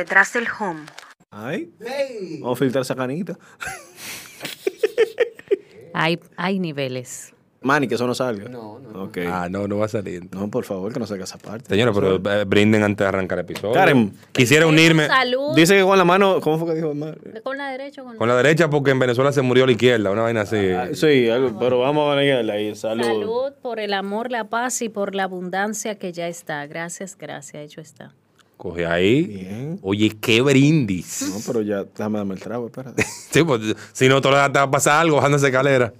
detrás del home. Ay. Vamos a filtrar esa canita. Hay, hay niveles. Manny, que eso no salga. No, no. Ok. Ah, no, no va a salir. No, por favor, que no salga esa parte. Señora, pero eh, brinden antes de arrancar el episodio. Karen. Quisiera unirme Salud. Dice que con la mano, ¿cómo fue que dijo? Ma- Con la derecha o con la con la derecha porque en Venezuela se murió la izquierda, una vaina así. Ah, Sí, algo, pero vamos a negarla ahí. Salud. Salud por el amor, la paz y por la abundancia que ya está. Gracias, gracias, hecho está. Coge ahí. Bien. Oye, qué brindis. No, pero ya, déjame darme el trago, espérate. Sí, pues si no, te va a pasar algo bajando esa escalera.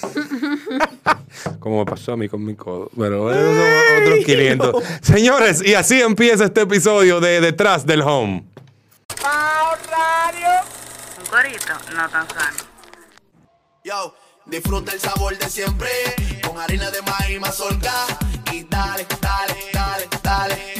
Como me pasó a mí con mi codo. Pero bueno, esos son otros 500. Señores, y así empieza este episodio de Detrás del Home. Un corito, no tan sano. Yo, disfruta el sabor de siempre con harina de maíz mazorca y dale, dale, dale, dale.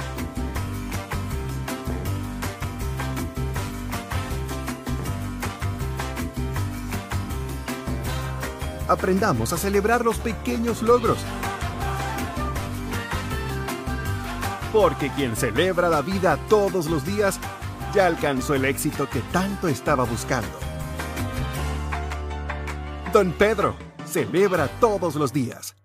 Aprendamos a celebrar los pequeños logros. Porque quien celebra la vida todos los días ya alcanzó el éxito que tanto estaba buscando. Don Pedro, celebra todos los días.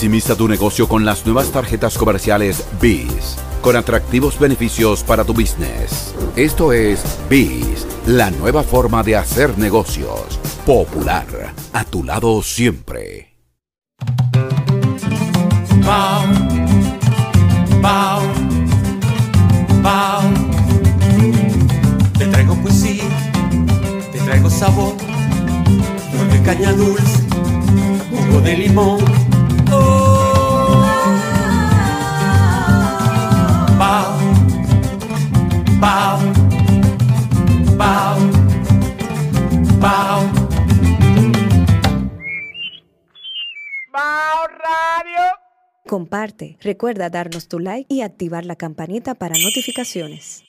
Maximiza tu negocio con las nuevas tarjetas comerciales BIS, con atractivos beneficios para tu business. Esto es BIS, la nueva forma de hacer negocios. Popular, a tu lado siempre. Te traigo poesía, te traigo sabor, de caña dulce, jugo de limón. Comparte, recuerda darnos tu like y activar la campanita para notificaciones.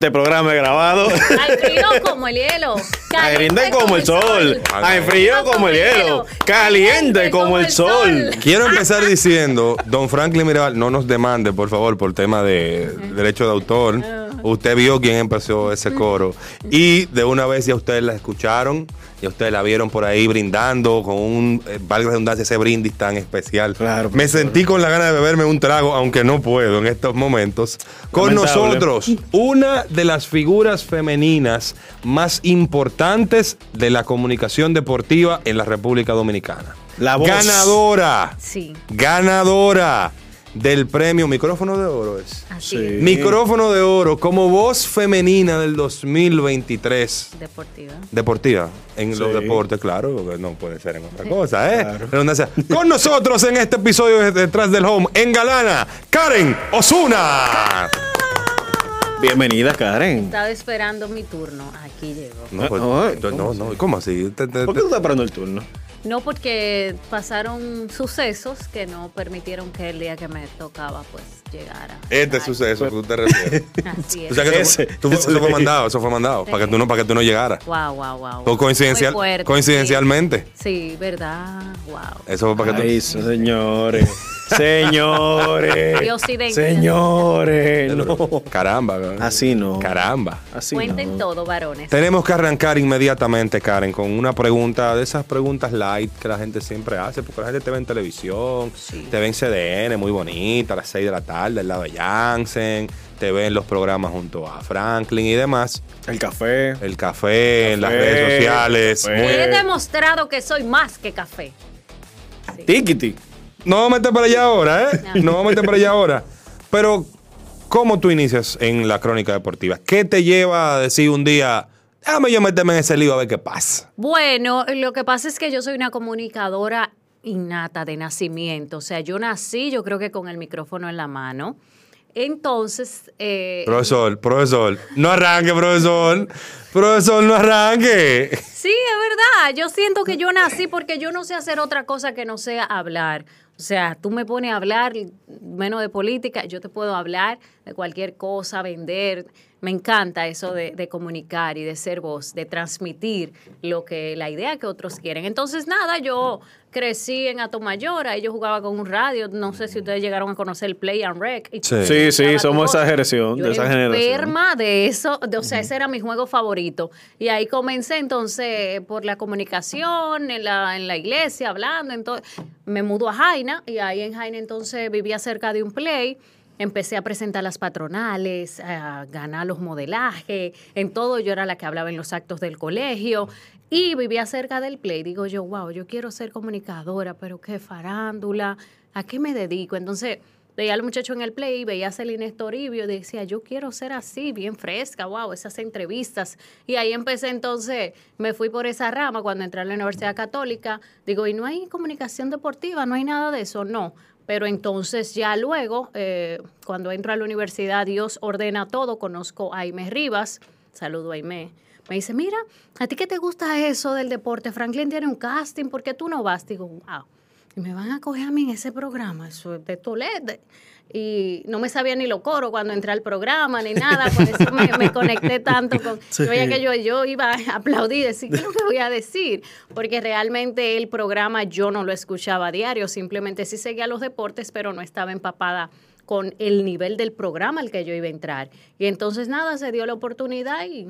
Este programa es grabado. Ay, frío como el hielo. Caliente como el sol. Ay, frío como el hielo. Caliente como el sol. Quiero empezar diciendo, don Franklin Mirabal, no nos demande, por favor, por tema de derecho de autor. Usted vio quién empezó ese coro. Y de una vez ya ustedes la escucharon, ya ustedes la vieron por ahí brindando con un, eh, valga la redundancia, ese brindis tan especial. Me sentí con la gana de beberme un trago, aunque no puedo en estos momentos. Con Lamentable. nosotros, una de las figuras femeninas más importantes de la comunicación deportiva en la República Dominicana. La voz. Ganadora. Sí. Ganadora del premio Micrófono de Oro es. Así es. Micrófono de oro como voz femenina del 2023. Deportiva. Deportiva, en Sí. los deportes, claro, porque no puede ser en otra cosa, ¿eh? Redundancia. Con nosotros en este episodio de Detrás del Home, en Galana, Karen Osuna. Bienvenida, Karen. Estaba esperando mi turno. Aquí llegó. No, pues, Ay, no, no, ¿cómo así? Te- te- ¿Por qué tú estás esperando el turno? No porque pasaron sucesos que no permitieron que el día que me tocaba pues llegara. Este suceso que tú te refieres. Así es. O sea que Ese, eso, tú- ese eso fue mandado, eso fue mandado, para que tú no, para que tú no llegaras. Wow, wow, wow. O coincidencial, Muy fuerte, coincidencialmente. Sí, sí, verdad. Wow. Eso fue para que tú. Ay, señores. Señores. Señores. No. Caramba. Así no. Caramba. Así Cuenten no. todo, varones. Tenemos que arrancar inmediatamente, Karen, con una pregunta de esas preguntas light que la gente siempre hace, porque la gente te ve en televisión, te ve en CDN, muy bonita, a las 6 de la tarde, al lado de Jansen, te ve en los programas junto a Franklin y demás. El café. El café, en las redes sociales. He demostrado que soy más que café. Tikiti. No vamos a meter para allá ahora, ¿eh? No vamos a meter para allá ahora. Pero, ¿cómo tú inicias en la crónica deportiva? ¿Qué te lleva a decir un día, déjame yo meterme en ese lío a ver qué pasa? Bueno, lo que pasa es que yo soy una comunicadora innata de nacimiento. O sea, yo nací, yo creo que con el micrófono en la mano. Entonces, eh, Profesor, profesor, no arranque, profesor. Profesor, no arranque. Sí, es verdad. Yo siento que yo nací porque yo no sé hacer otra cosa que no sea hablar. O sea, tú me pones a hablar menos de política, yo te puedo hablar de cualquier cosa, vender. Me encanta eso de, de comunicar y de ser voz, de transmitir lo que la idea que otros quieren. Entonces, nada, yo crecí en Atomayor, ahí yo jugaba con un radio. No sé si ustedes llegaron a conocer el Play and Rec. y Sí, sí, somos esa generación, Yo de esa era generación. enferma de eso, de- o sea, ese era mi juego favorito. Y ahí comencé entonces por la comunicación, en la, en la iglesia, hablando. Entonces, me mudó a Jaina y ahí en Jaina entonces vivía cerca de un play. Empecé a presentar las patronales, a ganar los modelajes, en todo yo era la que hablaba en los actos del colegio y vivía cerca del play. Digo yo, wow, yo quiero ser comunicadora, pero qué farándula, ¿a qué me dedico? Entonces veía al muchacho en el play, veía a Celine Toribio y decía, yo quiero ser así, bien fresca, wow, esas entrevistas. Y ahí empecé entonces, me fui por esa rama cuando entré a la Universidad Católica. Digo, ¿y no hay comunicación deportiva? ¿No hay nada de eso? No. Pero entonces ya luego, eh, cuando entro a la universidad, Dios ordena todo, conozco a Aime Rivas, saludo a Aime. Me dice, mira, ¿a ti qué te gusta eso del deporte? Franklin tiene un casting, ¿por qué tú no vas? Digo, wow. Y me van a coger a mí en ese programa, eso es de Toledo. Y no me sabía ni lo coro cuando entré al programa ni nada, por eso me, me conecté tanto con. Sí. Yo que yo, yo iba a aplaudir, decir, ¿qué es lo que voy a decir? Porque realmente el programa yo no lo escuchaba a diario, simplemente sí seguía los deportes, pero no estaba empapada con el nivel del programa al que yo iba a entrar. Y entonces nada, se dio la oportunidad y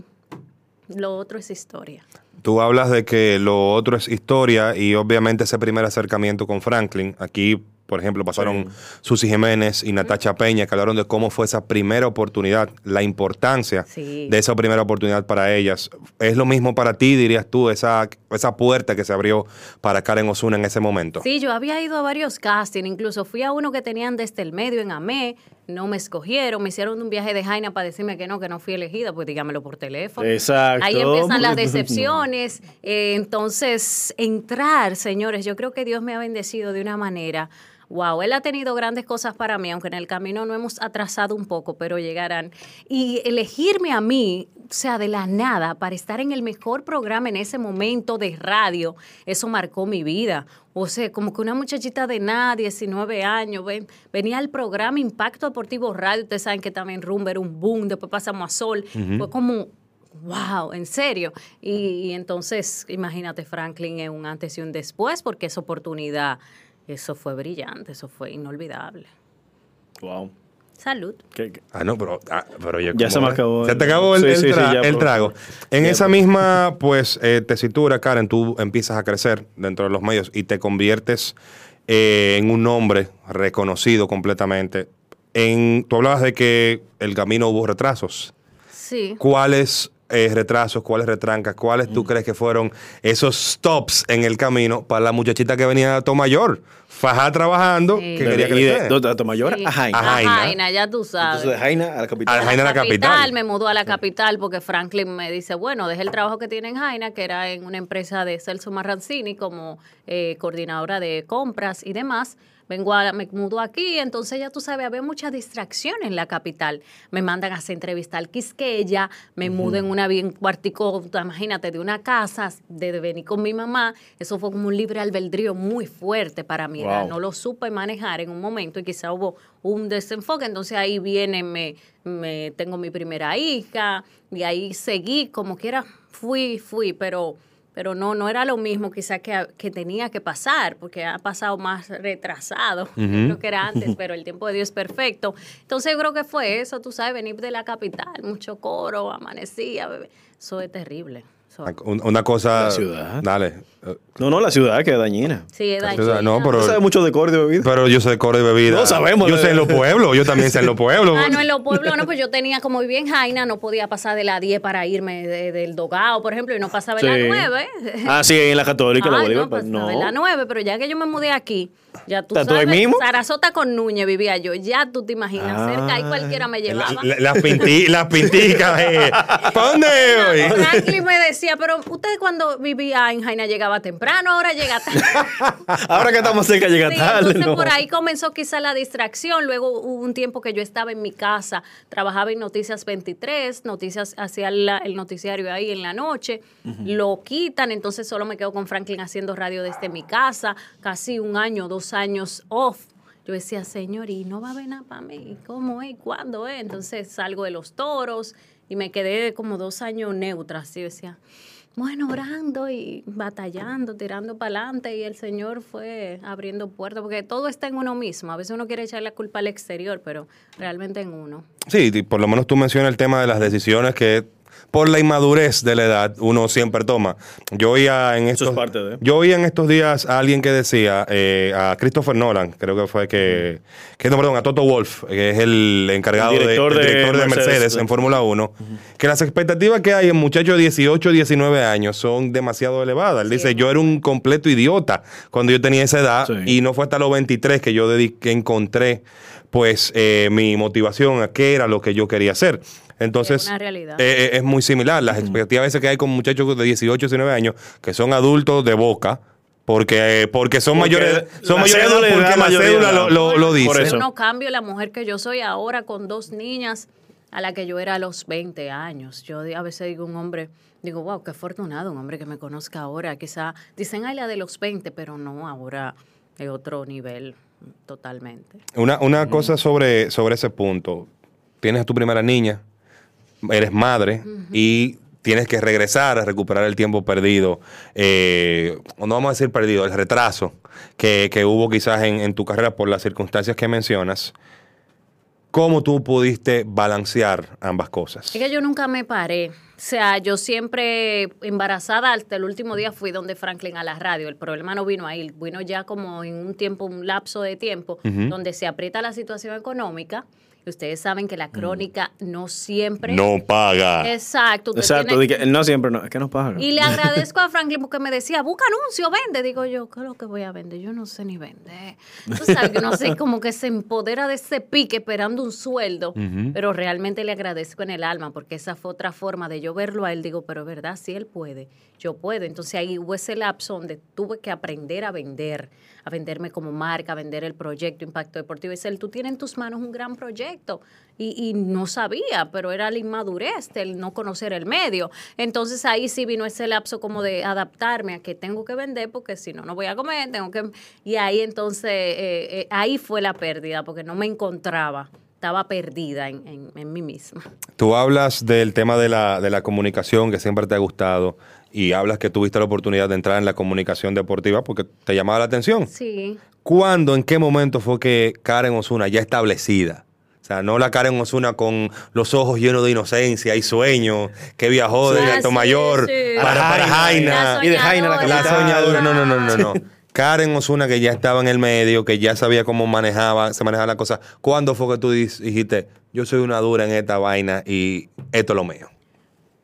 lo otro es historia. Tú hablas de que lo otro es historia y obviamente ese primer acercamiento con Franklin. Aquí, por ejemplo, pasaron Susi Jiménez y Natacha Peña que hablaron de cómo fue esa primera oportunidad, la importancia Sí. de esa primera oportunidad para ellas. ¿Es lo mismo para ti, dirías tú, esa, esa puerta que se abrió para Karen Osuna en ese momento? Sí, yo había ido a varios castings, incluso fui a uno que tenían desde el medio en AME, no me escogieron, me hicieron un viaje de Jaina para decirme que no, que no fui elegida, pues dígamelo por teléfono. Exacto. Ahí empiezan las decepciones. Eh, entonces, entrar, señores, yo creo que Dios me ha bendecido de una manera. Wow, Él ha tenido grandes cosas para mí, aunque en el camino no hemos atrasado un poco, pero llegarán. Y elegirme a mí, o sea, de la nada, para estar en el mejor programa en ese momento de radio, eso marcó mi vida. O sea, como que una muchachita de nada, 19 años, ven, venía al programa Impacto Deportivo Radio, ustedes saben que también Rumba era un boom, después pasamos a Sol, fue como, wow, en serio. Y, y entonces, imagínate, Franklin es un antes y un después, porque esa oportunidad, eso fue brillante, eso fue inolvidable. Wow. Salud. Ah, no, pero, ah, pero oye, Ya ¿cómo se me acabó. Se te acabó el, Sí, el sí, sí, tra- ya, el trago. En Ya, esa por- misma, pues, eh, tesitura, Karen, tú empiezas a crecer dentro de los medios y te conviertes eh, en un hombre reconocido completamente. En, tú hablabas de que el camino hubo retrasos. Sí. ¿Cuáles eh, retrasos, cuáles retrancas, cuáles tú crees que fueron esos stops en el camino para la muchachita que venía de Tomayor, fajá trabajando, Sí. que quería de, crecer? ¿dónde está Tomayor? Sí. A Jaina. A Jaina. Jaina, ya tú sabes. Entonces de Jaina a la capital. A Jaina a la capital. Me mudó a la capital porque Franklin me dice, bueno, dejé el trabajo que tiene en Jaina, que era en una empresa de Celso Marrancini como eh, coordinadora de compras y demás. Vengo a, me mudo aquí, entonces ya tú sabes, había mucha distracción en la capital. Me mandan a hacer entrevista al Quisqueya, me mudo en una bien cuartico, imagínate, de una casa, de, de venir con mi mamá. Eso fue como un libre albedrío muy fuerte para mí. Wow. No lo supe manejar en un momento y quizá hubo un desenfoque. Entonces ahí viene, me, me tengo mi primera hija y ahí seguí como quiera, fui, fui, pero, pero no, no era lo mismo quizá que, que tenía que pasar, porque ha pasado más retrasado, creo que era antes, pero el tiempo de Dios es perfecto. Entonces yo creo que fue eso, tú sabes, venir de la capital, mucho coro, amanecía, bebé. eso es terrible. Una cosa. La ciudad. Dale. No, no, la ciudad que es dañina. Sí, es la dañina. ciudad, No, pero. ¿Tú sabes mucho de coro y de bebida? Pero yo sé de coro y bebida. No sabemos Yo de- sé en los pueblos. Yo también sé en los pueblos. Ah, no, en los pueblos no, pues yo tenía, como vivía en Jaina, no podía pasar de la 10 para irme de- del Dogao, por ejemplo, y no pasaba en Sí. la 9. Ah, sí, en la católica, la Ay, Bolívar. no, pues, pasaba no. la 9, pero ya que yo me mudé aquí, ya tú ¿Estás tú ahí sabes, mismo? Sarasota con Núñez vivía yo, ya tú te imaginas, Ah. cerca y cualquiera me La- llevaba. la- Las pinti- las pinticas. eh. ¿Para dónde voy? Franklin me decía, pero usted cuando vivía en Jaina llegaba temprano, ahora llega tarde. Ahora que estamos cerca llega Sí, tarde. entonces no. por ahí comenzó quizá la distracción. Luego hubo un tiempo que yo estaba en mi casa, trabajaba en Noticias 23, Noticias hacía la- el noticiario ahí en la noche, lo quitan, entonces solo me quedo con Franklin haciendo radio desde mi casa, casi un año, dos años off. Yo decía, señor, y no va a haber nada para mí, ¿cómo es? ¿Cuándo es? Entonces salgo de los toros y me quedé como dos años neutra, así decía bueno, orando y batallando, tirando para adelante y el Señor fue abriendo puertas, porque todo está en uno mismo. A veces uno quiere echar la culpa al exterior, pero realmente en uno. Sí, por lo menos tú mencionas el tema de las decisiones que por la inmadurez de la edad uno siempre toma. Yo oía en estos, es parte de. yo oía en estos días a alguien que decía, eh, a Christopher Nolan, creo que fue que, que no, perdón, a Toto Wolf, que es el encargado El de- director el de director de, Mercedes, en Fórmula 1, que las expectativas que hay en muchachos de 18, 19 años son demasiado elevadas. Él dice, yo era un completo idiota cuando yo tenía esa edad Sí. y no fue hasta los 23 que yo dediqué, encontré pues eh, mi motivación a qué era lo que yo quería hacer. Entonces, Es una realidad. eh, eh, es muy similar. Las expectativas a veces que hay con muchachos de 18, 19 años que son adultos de boca, porque, eh, porque son Porque mayores, son la mayores porque la cédula edad. lo, lo, lo dice. Por eso. Yo no cambio la mujer que yo soy ahora con dos niñas a la que yo era a los 20 años. Yo a veces digo un hombre, digo, wow, qué afortunado un hombre que me conozca ahora. Quizá dicen, ay, la de los 20, pero no, ahora es otro nivel totalmente. Una, una cosa sobre, sobre ese punto. Tienes a tu primera niña, eres madre y tienes que regresar a recuperar el tiempo perdido, eh, o no vamos a decir perdido, el retraso que, que hubo quizás en, en tu carrera por las circunstancias que mencionas. ¿Cómo tú pudiste balancear ambas cosas? Es que yo nunca me paré. O sea, yo siempre embarazada hasta el último día fui donde Franklin a la radio. El problema no vino ahí, vino ya como en un tiempo, un lapso de tiempo, donde se aprieta la situación económica. Ustedes saben que la crónica no siempre. No paga. Exacto. usted Exacto, tiene- di que- no siempre, no, es que nos pagan. y le agradezco a Franklin porque me decía, busca anuncio, vende. Digo yo, ¿qué es lo que voy a vender? Yo no sé ni vender. Tú sabes que no sé, como que se empodera de ese pique esperando un sueldo. Pero realmente le agradezco en el alma porque esa fue otra forma de yo verlo a él. Digo, pero es verdad, si él puede, yo puedo. Entonces ahí hubo ese lapso donde tuve que aprender a vender, a venderme como marca, a vender el proyecto Impacto Deportivo. Y dice, tú tienes en tus manos un gran proyecto. Y, y no sabía, pero era la inmadurez del no conocer el medio. Entonces ahí sí vino ese lapso como de adaptarme a que tengo que vender porque si no, no voy a comer, tengo que... Y ahí entonces, eh, eh, ahí fue la pérdida porque no me encontraba, estaba perdida en, en- en mí misma. Tú hablas del tema de la, de la comunicación que siempre te ha gustado y hablas que tuviste la oportunidad de entrar en la comunicación deportiva porque te llamaba la atención. Sí. ¿Cuándo, en qué momento fue que Karen Osuna ya establecida? O sea, no la Karen Osuna con los ojos llenos de inocencia y sueño, que viajó de Alto sí, Mayor sí. para, Jaina. Y de Jaina la La soñadora. No, no, no, no, no. Karen Osuna que ya estaba en el medio, que ya sabía cómo manejaba, se manejaba la cosa. ¿Cuándo fue que tú dijiste, yo soy una dura en esta vaina y esto es lo mío?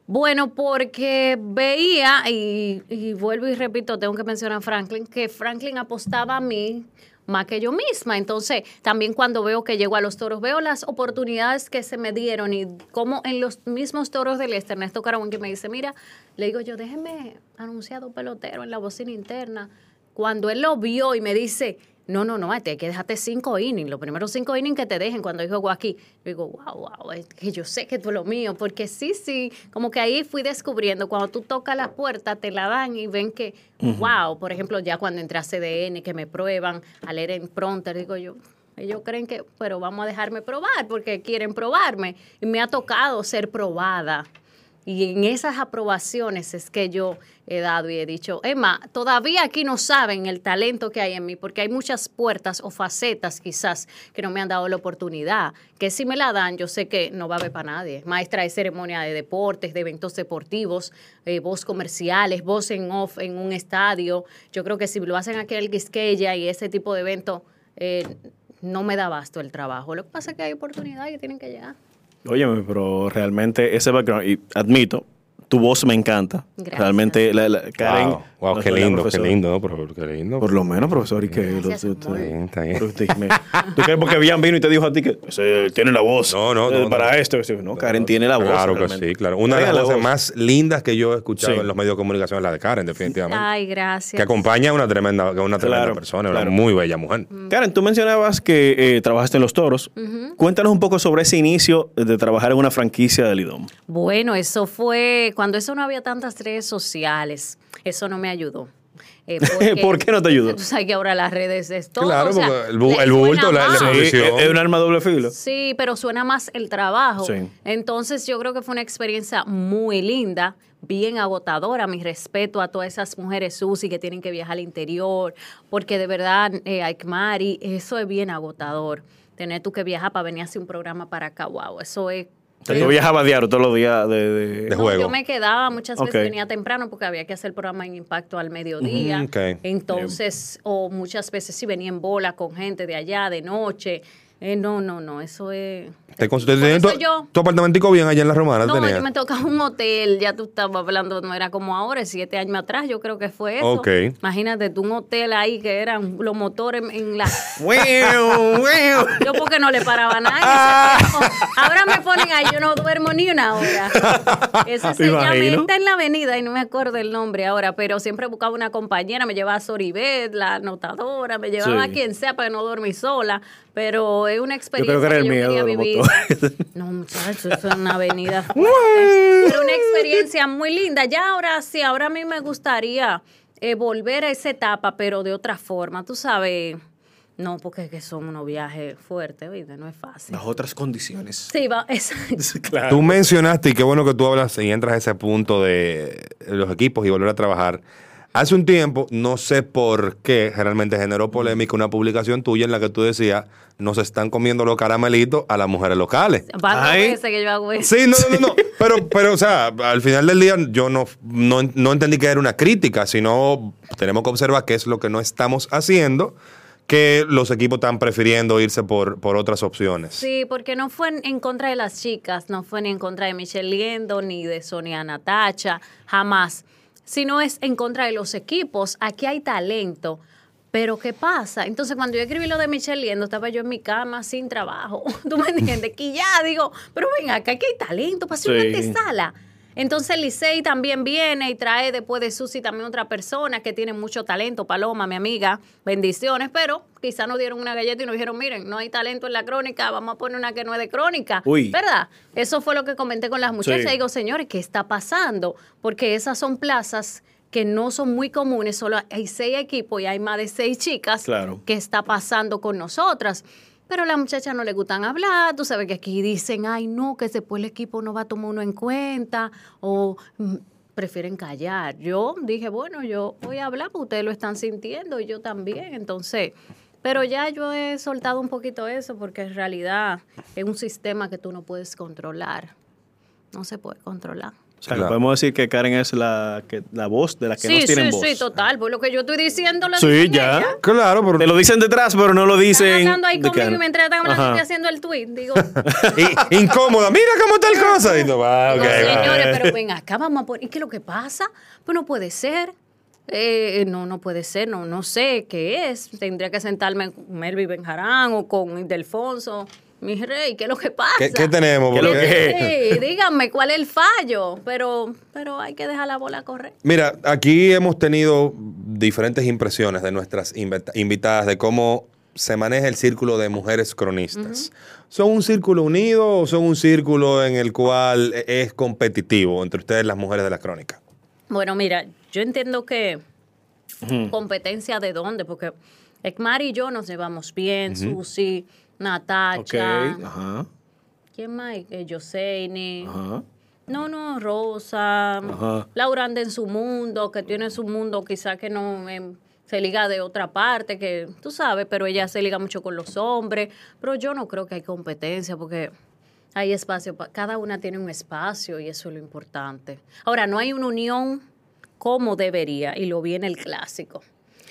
Bueno, porque veía, y, y vuelvo y repito, tengo que mencionar a Franklin, que Franklin apostaba a mí más que yo misma. Entonces, también cuando veo que llego a los toros, veo las oportunidades que se me dieron y como en los mismos toros del este, Ernesto Caravón que me dice, mira, le digo yo, déjeme anunciar a un pelotero en la bocina interna. Cuando él lo vio y me dice, no, no, no, hay que dejarte cinco innings, los primeros cinco innings que te dejen cuando juego aquí. Digo, wow, wow, es que yo sé que tú es lo mío, porque sí, sí, como que ahí fui descubriendo, cuando tú tocas la puerta, te la dan y ven que, wow, por ejemplo, ya cuando entré a CDN, que me prueban a leer en pronter, digo yo, ellos creen que, pero vamos a dejarme probar, porque quieren probarme. Y me ha tocado ser probada. Y en esas aprobaciones es que yo he dado y he dicho, Emma, todavía aquí no saben el talento que hay en mí, porque hay muchas puertas o facetas quizás que no me han dado la oportunidad, que si me la dan, yo sé que no va a haber para nadie. Maestra de ceremonia de deportes, de eventos deportivos, eh, voz comerciales, voz en off en un estadio. Yo creo que si lo hacen aquí en el Quisqueya y ese tipo de evento, eh, no me da basto el trabajo. Lo que pasa es que hay oportunidades que tienen que llegar. Óyeme, pero realmente ese background, y admito, tu voz me encanta. Gracias. Realmente, la, la- Karen. Wow, wow, qué lindo, qué lindo, pero qué lindo. Por lo menos, profesor, y que. Gracias, lo- tú- Está bien, está bien. tú- tú- me- ¿Tú crees porque Bian vino y te dijo a ti que tiene la voz? No, no, eh, no, Para no. esto. No, Karen tiene la voz. Claro que realmente. sí, claro. Una de las la voces voz. más lindas que yo he escuchado Sí. en los medios de comunicación es la de Karen, definitivamente. Ay, gracias. que acompaña a una tremenda, a una tremenda Claro, persona, claro. una muy bella mujer. Karen, tú mencionabas que eh, trabajaste en los toros. Cuéntanos un poco sobre ese inicio de trabajar en una franquicia del IDOM. Bueno, eso fue cuando eso no había tantas redes sociales. Eso no me ayudó. Eh, ¿Por qué no te ayudó? Tú sabes que ahora las redes es todo. Claro, o sea, porque el bu- le el bulto, la- la. Sí, es un arma doble filo. Sí, pero suena más el trabajo. Sí. Entonces yo creo que fue una experiencia muy linda, bien agotadora. Mi respeto a todas esas mujeres Susi que tienen que viajar al interior, porque de verdad, eh, Aikmari, eso es bien agotador. Tener tú que viajar para venir a hacer un programa para acá, wow, eso es... O sea, tú viajabas diario todos los días de, de- De No, juego. Yo me quedaba, muchas veces venía temprano porque había que hacer el programa en impacto al mediodía. Mm. Entonces, o muchas veces sí venía en bola con gente de allá, de noche. Eh, no, no, no, eso es... ¿Te tu, yo- tu apartamentico bien allá en la Romana? no, tenías? yo me tocaba un hotel, ya tú estabas hablando, no era como ahora, siete años atrás, yo creo que fue eso. Ok. Imagínate tú un hotel ahí que eran los motores en la... Yo porque no le paraba nada. tiempo. Ahora me ponen ahí, yo no duermo ni una hora. Ese se llama, está en la avenida y no me acuerdo el nombre ahora, pero siempre buscaba una compañera, me llevaba a Soribet, la anotadora, me llevaba Sí. a quien sea para no dormir sola, pero es una Yo experiencia creo que era el yo miedo quería de los. No, muchachos, eso es una avenida. Pero una experiencia muy linda. Ya ahora sí, ahora a mí me gustaría eh, volver a esa etapa, pero de otra forma. Tú sabes, no, porque es que son unos viajes fuertes, ¿viste? No es fácil. Las otras condiciones. Sí, va, exacto. Claro. Tú mencionaste, y qué bueno que tú hablas y entras a ese punto de los equipos y volver a trabajar. Hace un tiempo, no sé por qué, realmente generó polémica una publicación tuya en la que tú decías, nos están comiendo los caramelitos a las mujeres locales. Ay. que yo hago eso. Sí, no, no, no, no. Pero, pero, o sea, al final del día yo no, no, no entendí que era una crítica, sino tenemos que observar qué es lo que no estamos haciendo, que los equipos están prefiriendo irse por, por otras opciones. Sí, porque no fue en, en contra de las chicas, no fue ni en contra de Michelle Liendo, ni de Sonia Natacha, jamás. Sino es en contra de los equipos. Aquí hay talento. Pero ¿qué pasa? Entonces, cuando yo escribí lo de Michelle Liendo, estaba yo en mi cama sin trabajo. ¿Tú me entiendes? Que ya digo, pero ven acá, aquí hay talento para hacer Sí. una antesala. Entonces Licey también viene y trae después de Susi también otra persona que tiene mucho talento, Paloma, mi amiga, bendiciones, pero quizá nos dieron una galleta y nos dijeron, miren, no hay talento en la crónica, vamos a poner una que no es de crónica, Uy. ¿verdad? Eso fue lo que comenté con las muchachas. Sí. Digo, señores, ¿qué está pasando? Porque esas son plazas que no son muy comunes, solo hay seis equipos y hay más de seis chicas. Claro. ¿Qué está pasando con nosotras? Pero a las muchachas no les gustan hablar, tú sabes que aquí dicen, ay no, que después el equipo no va a tomar uno en cuenta o mm, prefieren callar. Yo dije, bueno, yo voy a hablar porque ustedes lo están sintiendo y yo también, entonces, pero ya yo he soltado un poquito eso porque en realidad es un sistema que tú no puedes controlar, no se puede controlar. O sea, que Claro. podemos decir que Karen es la, que, la voz de la que Sí, no tienen sí, voz. sí, total. Por lo que yo estoy diciendo, lo Sí, ya. ella. Claro, pero Te lo dicen detrás, pero no lo dicen. Están hablando ahí conmigo cara. y mientras están hablando estoy haciendo el tweet. Digo, Y- incómoda. Mira cómo tal cosa. Y tú, ah, ok, no, va. señores, pero ven acá, vamos a poner. ¿Y qué es lo que pasa? Pues no puede ser. Eh, no, no puede ser, no, no sé qué es. Tendría que sentarme con Melvin Benjarán o con Ildefonso, mi rey, ¿qué es lo que pasa? ¿Qué, qué tenemos? ¿Qué es lo que- Sí, díganme cuál es el fallo, pero, pero hay que dejar la bola correr. Mira, aquí hemos tenido diferentes impresiones de nuestras invita- invitadas de cómo se maneja el círculo de mujeres cronistas. ¿Son un círculo unido o son un círculo en el cual es competitivo entre ustedes las mujeres de la crónica? Bueno, mira, yo entiendo que competencia de dónde, porque Ekmar y yo nos llevamos bien, Ujú. Susi, Ok, Natacha, ajá, ¿quién más? Eh, ajá. No, no, Rosa, Ajá. Laura anda en su mundo, que tiene su mundo quizá que no em, se liga de otra parte, que tú sabes, pero ella se liga mucho con los hombres, pero yo no creo que hay competencia porque hay espacio, pa- cada una tiene un espacio y eso es lo importante. Ahora, no hay una unión como debería y lo vi en el clásico.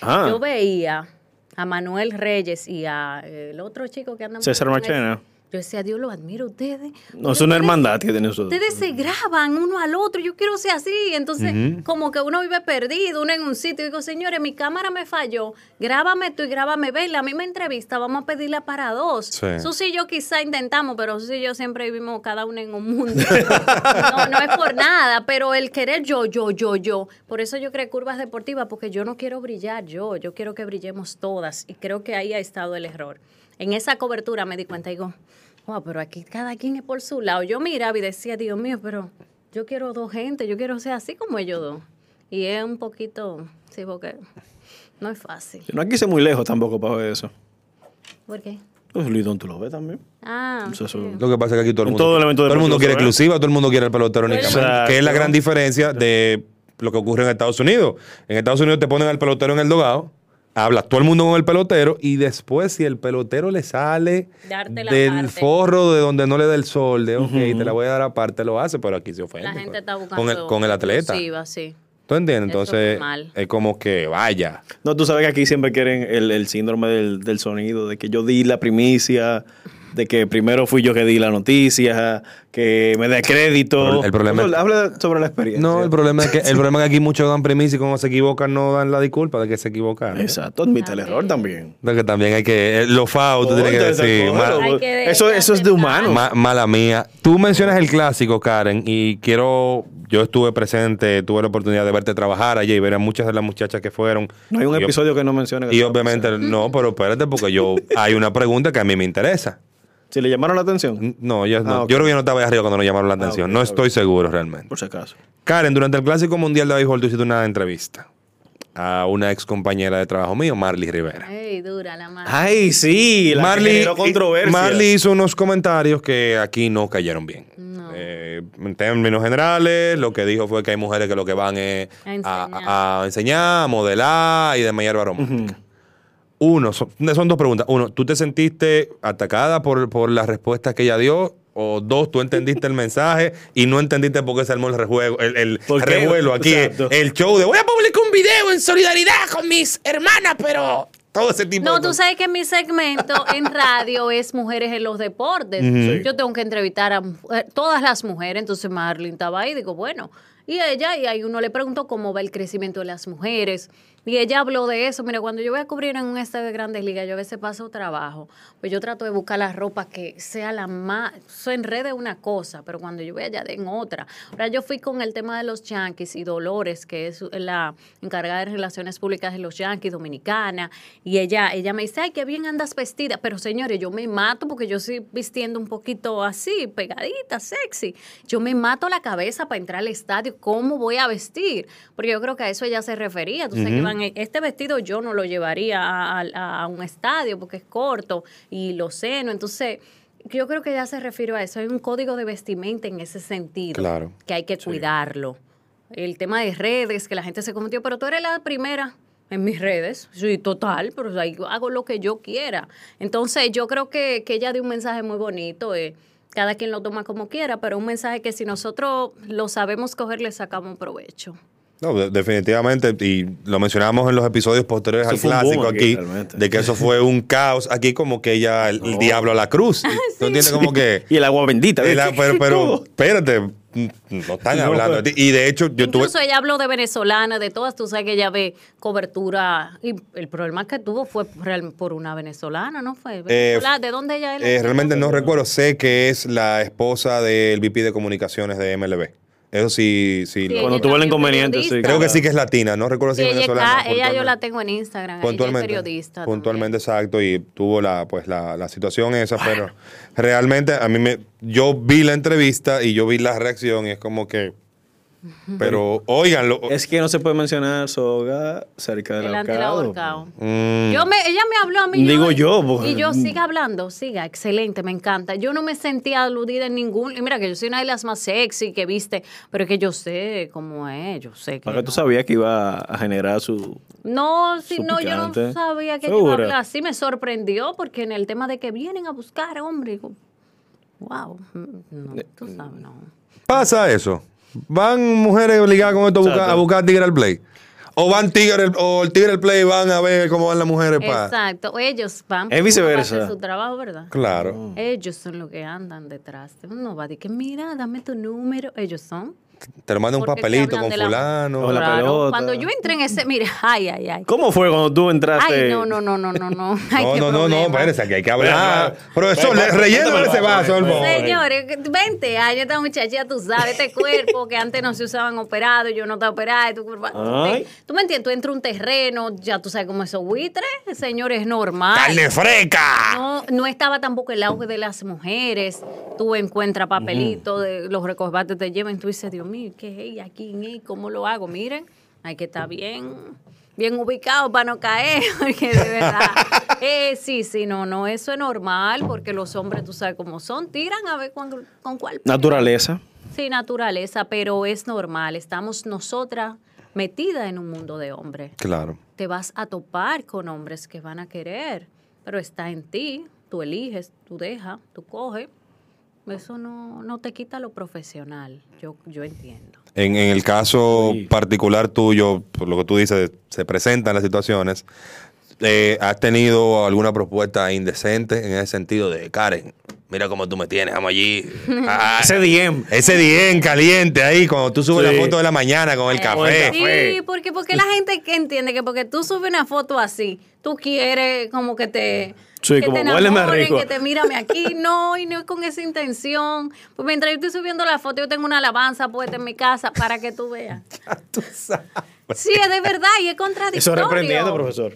Ah. Yo veía a Manuel Reyes y a eh, el otro chico que anda César. Machena. Yo decía, Dios lo admiro a ustedes. No, es una hermandad que tienen ustedes. Ustedes se graban uno al otro, yo quiero ser así. Entonces, como que uno vive perdido, uno en un sitio. Digo, señores, mi cámara me falló, grábame tú y grábame Bella. A mí me entrevista, vamos a pedirla para dos. Sí. Susi y yo quizá intentamos, pero Susi y yo siempre vivimos cada uno en un mundo. no, no es por nada, pero el querer yo, yo, yo, yo. Por eso yo creé curvas deportivas, porque yo no quiero brillar yo, yo quiero que brillemos todas. Y creo que ahí ha estado el error. En esa cobertura me di cuenta, digo, wow, pero aquí cada quien es por su lado. Yo miraba y decía, Dios mío, pero yo quiero dos gente, yo quiero ser así como ellos dos. Y es un poquito, sí, porque no es fácil. No quise muy lejos tampoco para ver eso. ¿Por qué? Pues Lidón, tú lo ves también. Ah, O sea, eso- Lo que pasa es que aquí todo el mundo, todo elemento todo el mundo quiere ve. exclusiva, todo el mundo quiere el pelotero únicamente. Exacto. Que es la gran diferencia de lo que ocurre en Estados Unidos. En Estados Unidos te ponen al pelotero en el dogado, habla todo el mundo con el pelotero y después si el pelotero le sale Darte la del parte. forro de donde no le da el sol, de ok, te la voy a dar aparte, lo hace, pero aquí se ofende. La gente está con buscando el- con el atleta. sí. ¿Tú entiendes? Entonces es como que vaya. No, tú sabes que aquí siempre quieren el, el síndrome del, del sonido, de que yo di la primicia, de que primero fui yo que di la noticia, que me dé crédito. El- el problema es- Habla sobre la experiencia. No, el problema es que el problema es que aquí muchos dan premisa y cuando se equivocan no dan la disculpa de que se equivocaron. Exacto, admite el error también. De que también hay que. eh, Los FAO, tú tienes que decir. que eso, eso es de humano. ma- mala mía. Tú mencionas el clásico, Karen, y quiero. Yo estuve presente, tuve la oportunidad de verte trabajar allí y ver a muchas de las muchachas que fueron. no hay un Y yo- episodio que no mencione. que Y obviamente, no, pero espérate, porque yo. Hay una pregunta que a mí me interesa. Si le llamaron la atención, No, yo, no, Ah, yo creo que yo no estaba ahí arriba cuando nos llamaron la atención. ok, no estoy seguro realmente. por si acaso. Karen, durante el Clásico Mundial de Béisbol tú hiciste una entrevista a una ex compañera de trabajo mío, Marley Rivera. Ey, dura la mano. Ay, sí, la Marley, controversia. Marley hizo unos comentarios que aquí no cayeron bien. Eh, en términos generales, lo que dijo fue que hay mujeres que lo que van es A enseñar. a- a enseñar, a modelar y de hierba aromática. Uno, son, son dos preguntas. Uno, ¿tú te sentiste atacada por, por la respuesta que ella dio? O dos, ¿tú entendiste el mensaje y no entendiste por qué se armó el, rejuego, el, el revuelo aquí? Exacto. El show de voy a publicar un video en solidaridad con mis hermanas, pero todo ese tipo No, de tú sabes que mi segmento en radio es Mujeres en los Deportes. Yo tengo que entrevistar a eh, todas las mujeres, entonces Marlene estaba ahí, digo, bueno, y ella, y ahí uno le preguntó cómo va el crecimiento de las mujeres. Y ella habló de eso. Mira, cuando yo voy a cubrir en un estadio de grandes ligas, yo a veces paso trabajo. Pues yo trato de buscar la ropa que sea la más. Eso en red es una cosa, pero cuando yo voy allá en otra. Ahora yo fui con el tema de los Yankees y Dolores, que es la encargada de relaciones públicas de los Yankees, dominicana. Y ella, ella me dice, ay, qué bien andas vestida. Pero señores, yo me mato porque yo estoy vistiendo un poquito así, pegadita, sexy. Yo me mato la cabeza para entrar al estadio. ¿Cómo voy a vestir? Porque yo creo que a eso ella se refería. Tú sabes que Este vestido yo no lo llevaría a, a- a un estadio porque es corto y lo seno. Entonces, yo creo que ella se refiere a eso. Hay un código de vestimenta en ese sentido Claro. que hay que cuidarlo. El tema de redes, que la gente se cometió, pero tú eres la primera en mis redes. Sí, total, pero ahí hago lo que yo quiera. Entonces, yo creo que, que ella dio un mensaje muy bonito. eh, cada quien lo toma como quiera, pero un mensaje que si nosotros lo sabemos coger, le sacamos provecho. No, de- definitivamente, y lo mencionamos en los episodios posteriores Eso al clásico aquí, de que eso fue un caos. Aquí como que ya el, el diablo a la cruz. ¿Tú entiendes? Como que... Y el agua bendita. el- pero, pero, espérate, no están No, hablando de ti. Y de hecho, yo tuve... Incluso ella habló de venezolana, de todas, tú sabes que ella ve cobertura, y el problema que tuvo fue real- por una venezolana, ¿no fue? Venezolana, ¿De dónde ella es? Eh, realmente no recuerdo, sé que es la esposa del VP de comunicaciones de MLB. Eso sí, sí. Cuando tuvo el inconveniente, sí. Creo que sí que es latina, no recuerdo si es ella, venezolana. ella yo puntualmente. la tengo en Instagram, ella es puntualmente, periodista. puntualmente exacto y tuvo la pues la, la situación esa pero realmente a mí me yo vi la entrevista y yo vi la reacción y es como que pero óiganlo Es que no se puede mencionar soga cerca del Delante del ahorcado. ahorcado. mm, Yo me, ella me habló a mí. Digo yo, porque- Y yo, siga hablando, siga, excelente, me encanta. Yo no me sentía aludida en ningún. Y mira, que yo soy una de las más sexy que viste, pero es que yo sé cómo es, yo sé que. Para que no. tú sabías que iba a generar su... No, si Su no, yo no sabía que iba a hablar así. Me sorprendió porque en el tema de que vienen a buscar, hombre, digo, wow, mm, no, tú sabes, no. pasa eso van mujeres obligadas con esto a buscar, a buscar tigre al play o van tigre o el tigre al play van a ver cómo van las mujeres para Exacto, ellos van Es viceversa. parte de su trabajo, ¿verdad? claro Ellos son los que andan detrás. Uno va a decir que mira, dame tu número. Ellos son. Te lo mandan un te papelito con fulano O la Claro, pelota. Cuando yo entré en ese, mira, ay, ay, ay. ¿Cómo fue cuando tú entraste? Ay, no, no, no, no, no, no. Ay, no qué no no no espérense aquí hay que hablar Pero, profesor le- relleno ese vaso por favor. Señores, 20 años esta muchacha, tú sabes, este cuerpo que antes no se usaban operados, yo no estaba operada. y Tú, Ay. tú me entiendes, tú entras a un terreno, ya tú sabes cómo esos buitres, señores, es normal. carne fresca No, no estaba tampoco el auge de las mujeres. Tú encuentras papelitos, de los recobates te llevan, tú dices, Dios mío, ¿qué es aquí? ¿Qué? ¿Cómo lo hago? Miren, hay que estar bien, bien ubicado para no caer, porque de verdad. eh, sí, sí, no, no, eso es normal, porque los hombres, tú sabes cómo son, tiran a ver con, con cuál. Naturaleza. Sí, naturaleza, pero es normal. Estamos nosotras metidas en un mundo de hombres claro te vas a topar con hombres que van a querer, pero está en ti, tú eliges, tú dejas, tú coges. Eso no, no te quita lo profesional, yo, yo entiendo. En, en el caso Sí. particular tuyo, por lo que tú dices, se presentan las situaciones. eh, ¿Has tenido alguna propuesta indecente en ese sentido de Karen? Mira cómo tú me tienes, vamos allí. Ah, Ese DM. ese DM caliente ahí, cuando tú subes Sí. la foto de la mañana con el café. Sí, porque, porque la gente que entiende que porque tú subes una foto así, tú quieres como que te... Sí, que como, te enamoren, rico. que te mírame aquí, no, y no es con esa intención. Pues mientras yo estoy subiendo la foto, yo tengo una alabanza puesta en mi casa para que tú veas. Sí, es de verdad y es contradictorio. Eso es reprendiendo, profesor.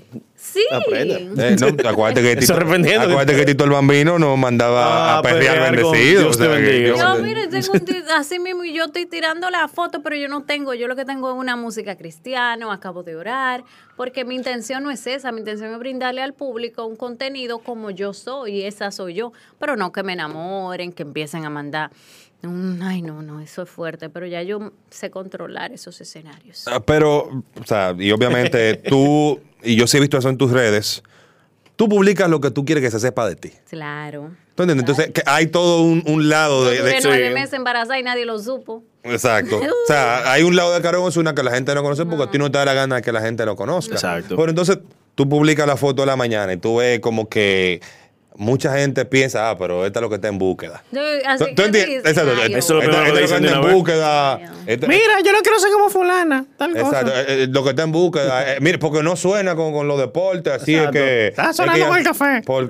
Sí. Eh, no, acuérdate que Tito, arrepentiendo. acuérdate que Tito el Bambino nos mandaba Ah, a perrear perrear con bendecido. Te bendiga. yo- mire, tengo un ti- así mismo y yo estoy tirando la foto, pero yo no tengo, yo lo que tengo es una música cristiana, acabo de orar, porque mi intención no es esa, mi intención es brindarle al público un contenido como yo soy, y esa soy yo, pero no que me enamoren, que empiecen a mandar. Un- Ay, no, no, eso es fuerte, pero ya yo sé controlar esos escenarios. Ah, Pero, o sea, y obviamente tú, y yo sí he visto eso en tus redes, tú publicas lo que tú quieres que se sepa de ti. Claro. ¿Tú entiendes? Entonces, que hay todo un, un lado de... De- nueve meses embarazada y nadie lo supo. Exacto. O sea, hay un lado de Carón Osuna que la gente no conoce porque a ti no te da la gana de que la gente lo conozca. Exacto. Pero entonces tú publicas la foto de la mañana y tú ves como que mucha gente piensa, ah, pero esta es lo que está en búsqueda. Yo- así ¿Tú, entiendes? Exacto. Eso es lo que es de en búsqueda. Esta- Mira, yo no quiero ser como fulana. Tal Exacto, cosa. eh, eh, lo que está en búsqueda. eh, mire, porque no suena con, con los deportes, así Exacto. es que. Está es sonando que ya- con el café. Por,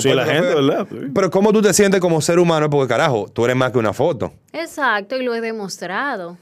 sí, la café. gente, ¿verdad? Sí. Pero ¿cómo tú te sientes como ser humano? Porque carajo, tú eres más que una foto. Exacto, y lo he demostrado.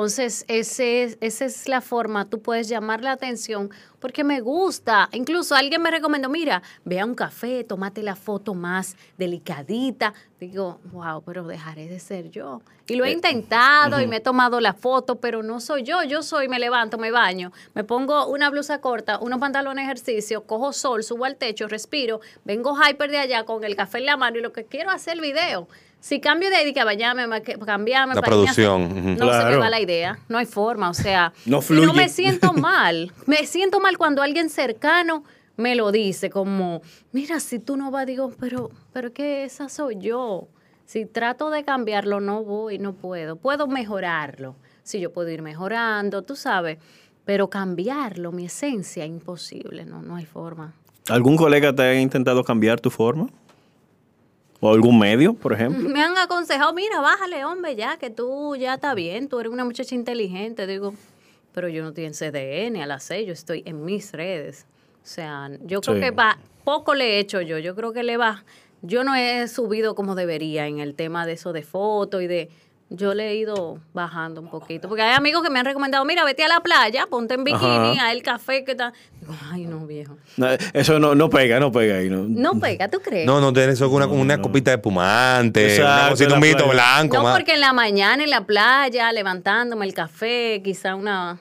Entonces, ese es- esa es la forma, tú puedes llamar la atención porque me gusta. Incluso alguien me recomendó, mira, ve a un café, tómate la foto más delicadita. Digo, wow, pero dejaré de ser yo. Y lo he intentado y me he tomado la foto, pero no soy yo. Yo soy, me levanto, me baño, me pongo una blusa corta, unos pantalones de ejercicio, cojo sol, subo al techo, respiro, vengo hyper de allá con el café en la mano y lo que quiero es hacer el video. Si cambio de ahí, que bañarme, ma- que- cambiarme, La bañarme, producción, no se me Claro. va la idea. No hay forma, o sea, No y fluye. no me siento mal. Me siento mal cuando alguien cercano me lo dice, como, mira, si tú no vas, digo, pero, pero que esa soy yo. Si trato de cambiarlo, no voy, no puedo. Puedo mejorarlo. Si yo puedo ir mejorando, tú sabes. Pero cambiarlo, mi esencia, imposible. No, no hay forma. ¿Algún colega te ha intentado cambiar tu forma? ¿O algún medio, por ejemplo? Me han aconsejado, mira, bájale, hombre, ya, que tú ya está bien, tú eres una muchacha inteligente. Digo, pero yo no estoy en CDN a las 6, yo estoy en mis redes. O sea, yo creo Sí. que va, poco le he hecho yo, yo creo que le va. Yo no he subido como debería en el tema de eso de fotos y de... Yo le he ido bajando un poquito, porque hay amigos que me han recomendado, mira, vete a la playa, ponte en bikini, Ajá. a el café, que tal. Digo, ay, no, viejo. No, eso no, no pega, no pega ahí. No, No pega, ¿tú crees? No, no tienes eso con una, con una copita de espumante, una cosita, un playa. blanco. No, más. porque en la mañana en la playa, levantándome el café, quizá una,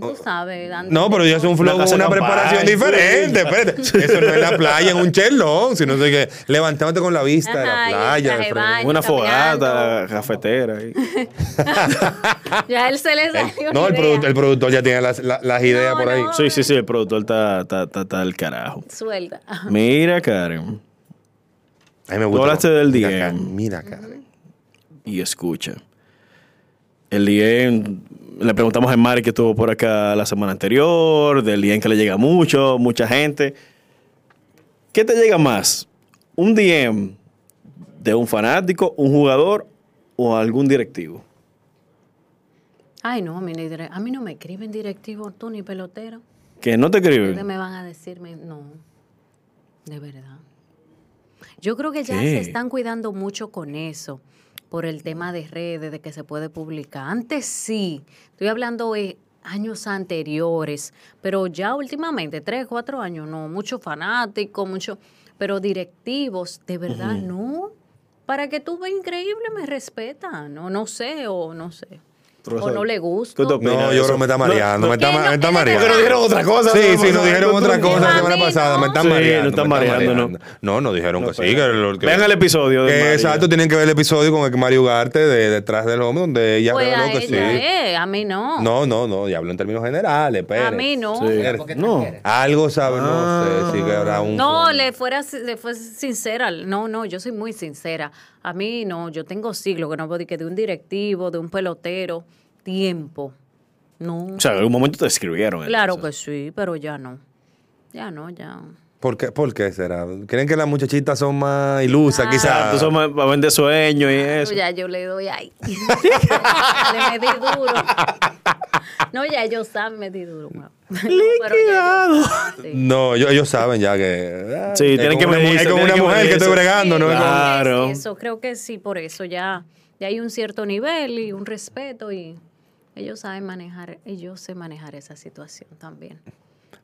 tú sabes. No, pero ya es un flow Una una preparación diferente. Espérate. Eso no es la playa en un chelón, sino que levantándote con la vista de la playa. de baño. Una fogata, cafetera. ahí. Ya él se le salió No, una el, produ- el productor ya tiene las, la- las ideas por ahí. Sí, sí, sí, el productor está, está, está, está del carajo. Suelta. Mira, Karen. A mí me Tú gusta. hablaste del. Karen, Mira, Karen. y escucha. El DM, le preguntamos a Mari que estuvo por acá la semana anterior, del DM que le llega mucho, mucha gente. ¿Qué te llega más? ¿Un DM de un fanático, un jugador o algún directivo? Ay, no, a mí, a mí no me escriben directivo tú ni pelotero. Que no te escriben. Ustedes me van a decirme, no, de verdad. Yo creo que ya ¿Qué? se están cuidando mucho con eso, por el tema de redes, de que se puede publicar. Antes sí, estoy hablando de años anteriores, pero ya últimamente, tres, cuatro años, no, mucho fanático, mucho, pero directivos, de verdad, no. Para que tú veas increíble, me respetan, o no sé, o no sé. O no le gusta. ¿Qué tú opinas No, yo eso? creo que me está No, mareando. no, me está, ¿qué ma- no- me está mareando. Porque nos dijeron otra cosa, Sí, ¿no? sí, nos No, dijeron no, otra no, cosa no, la semana pasada. Me están Sí, mareando. están mareando, ¿no? No, nos dijeron que sí. pero- Que, lo- que- Vean el episodio de que Mari. exacto, tienen que ver el episodio con el Mario Ugarte de Detrás del Hombre, donde ella Pues reveló que sí. eh, a mí no. No, no, no, y hablo en términos generales, pero. A mí no. Sí. No. Algo sabe, Ah. no sé, sí que habrá un. No, le fuera le fue sincera. No, no, yo soy muy sincera. A mí no, yo tengo siglos que no puedo decir que de un directivo, de un pelotero, tiempo. No. O sea, en algún momento te escribieron. claro entonces. que sí, pero ya no. Ya no, ya. ¿Por qué, ¿Por qué será? ¿Creen que las muchachitas son más ilusas, quizás? Va a vender sueños y eso. Ya yo le doy ahí. le metí duro. No, ya ellos saben, metí duro. ma. No, pero ya ellos saben, sí. No, ellos, ellos saben ya que. ah, Sí, es tienen que como una, mu- medirse, Es como una que mujer que estoy bregando, ¿no? Sí, Claro. es Eso, creo que sí, por eso ya, ya hay un cierto nivel y un respeto y ellos saben manejar, ellos sé manejar esa situación también.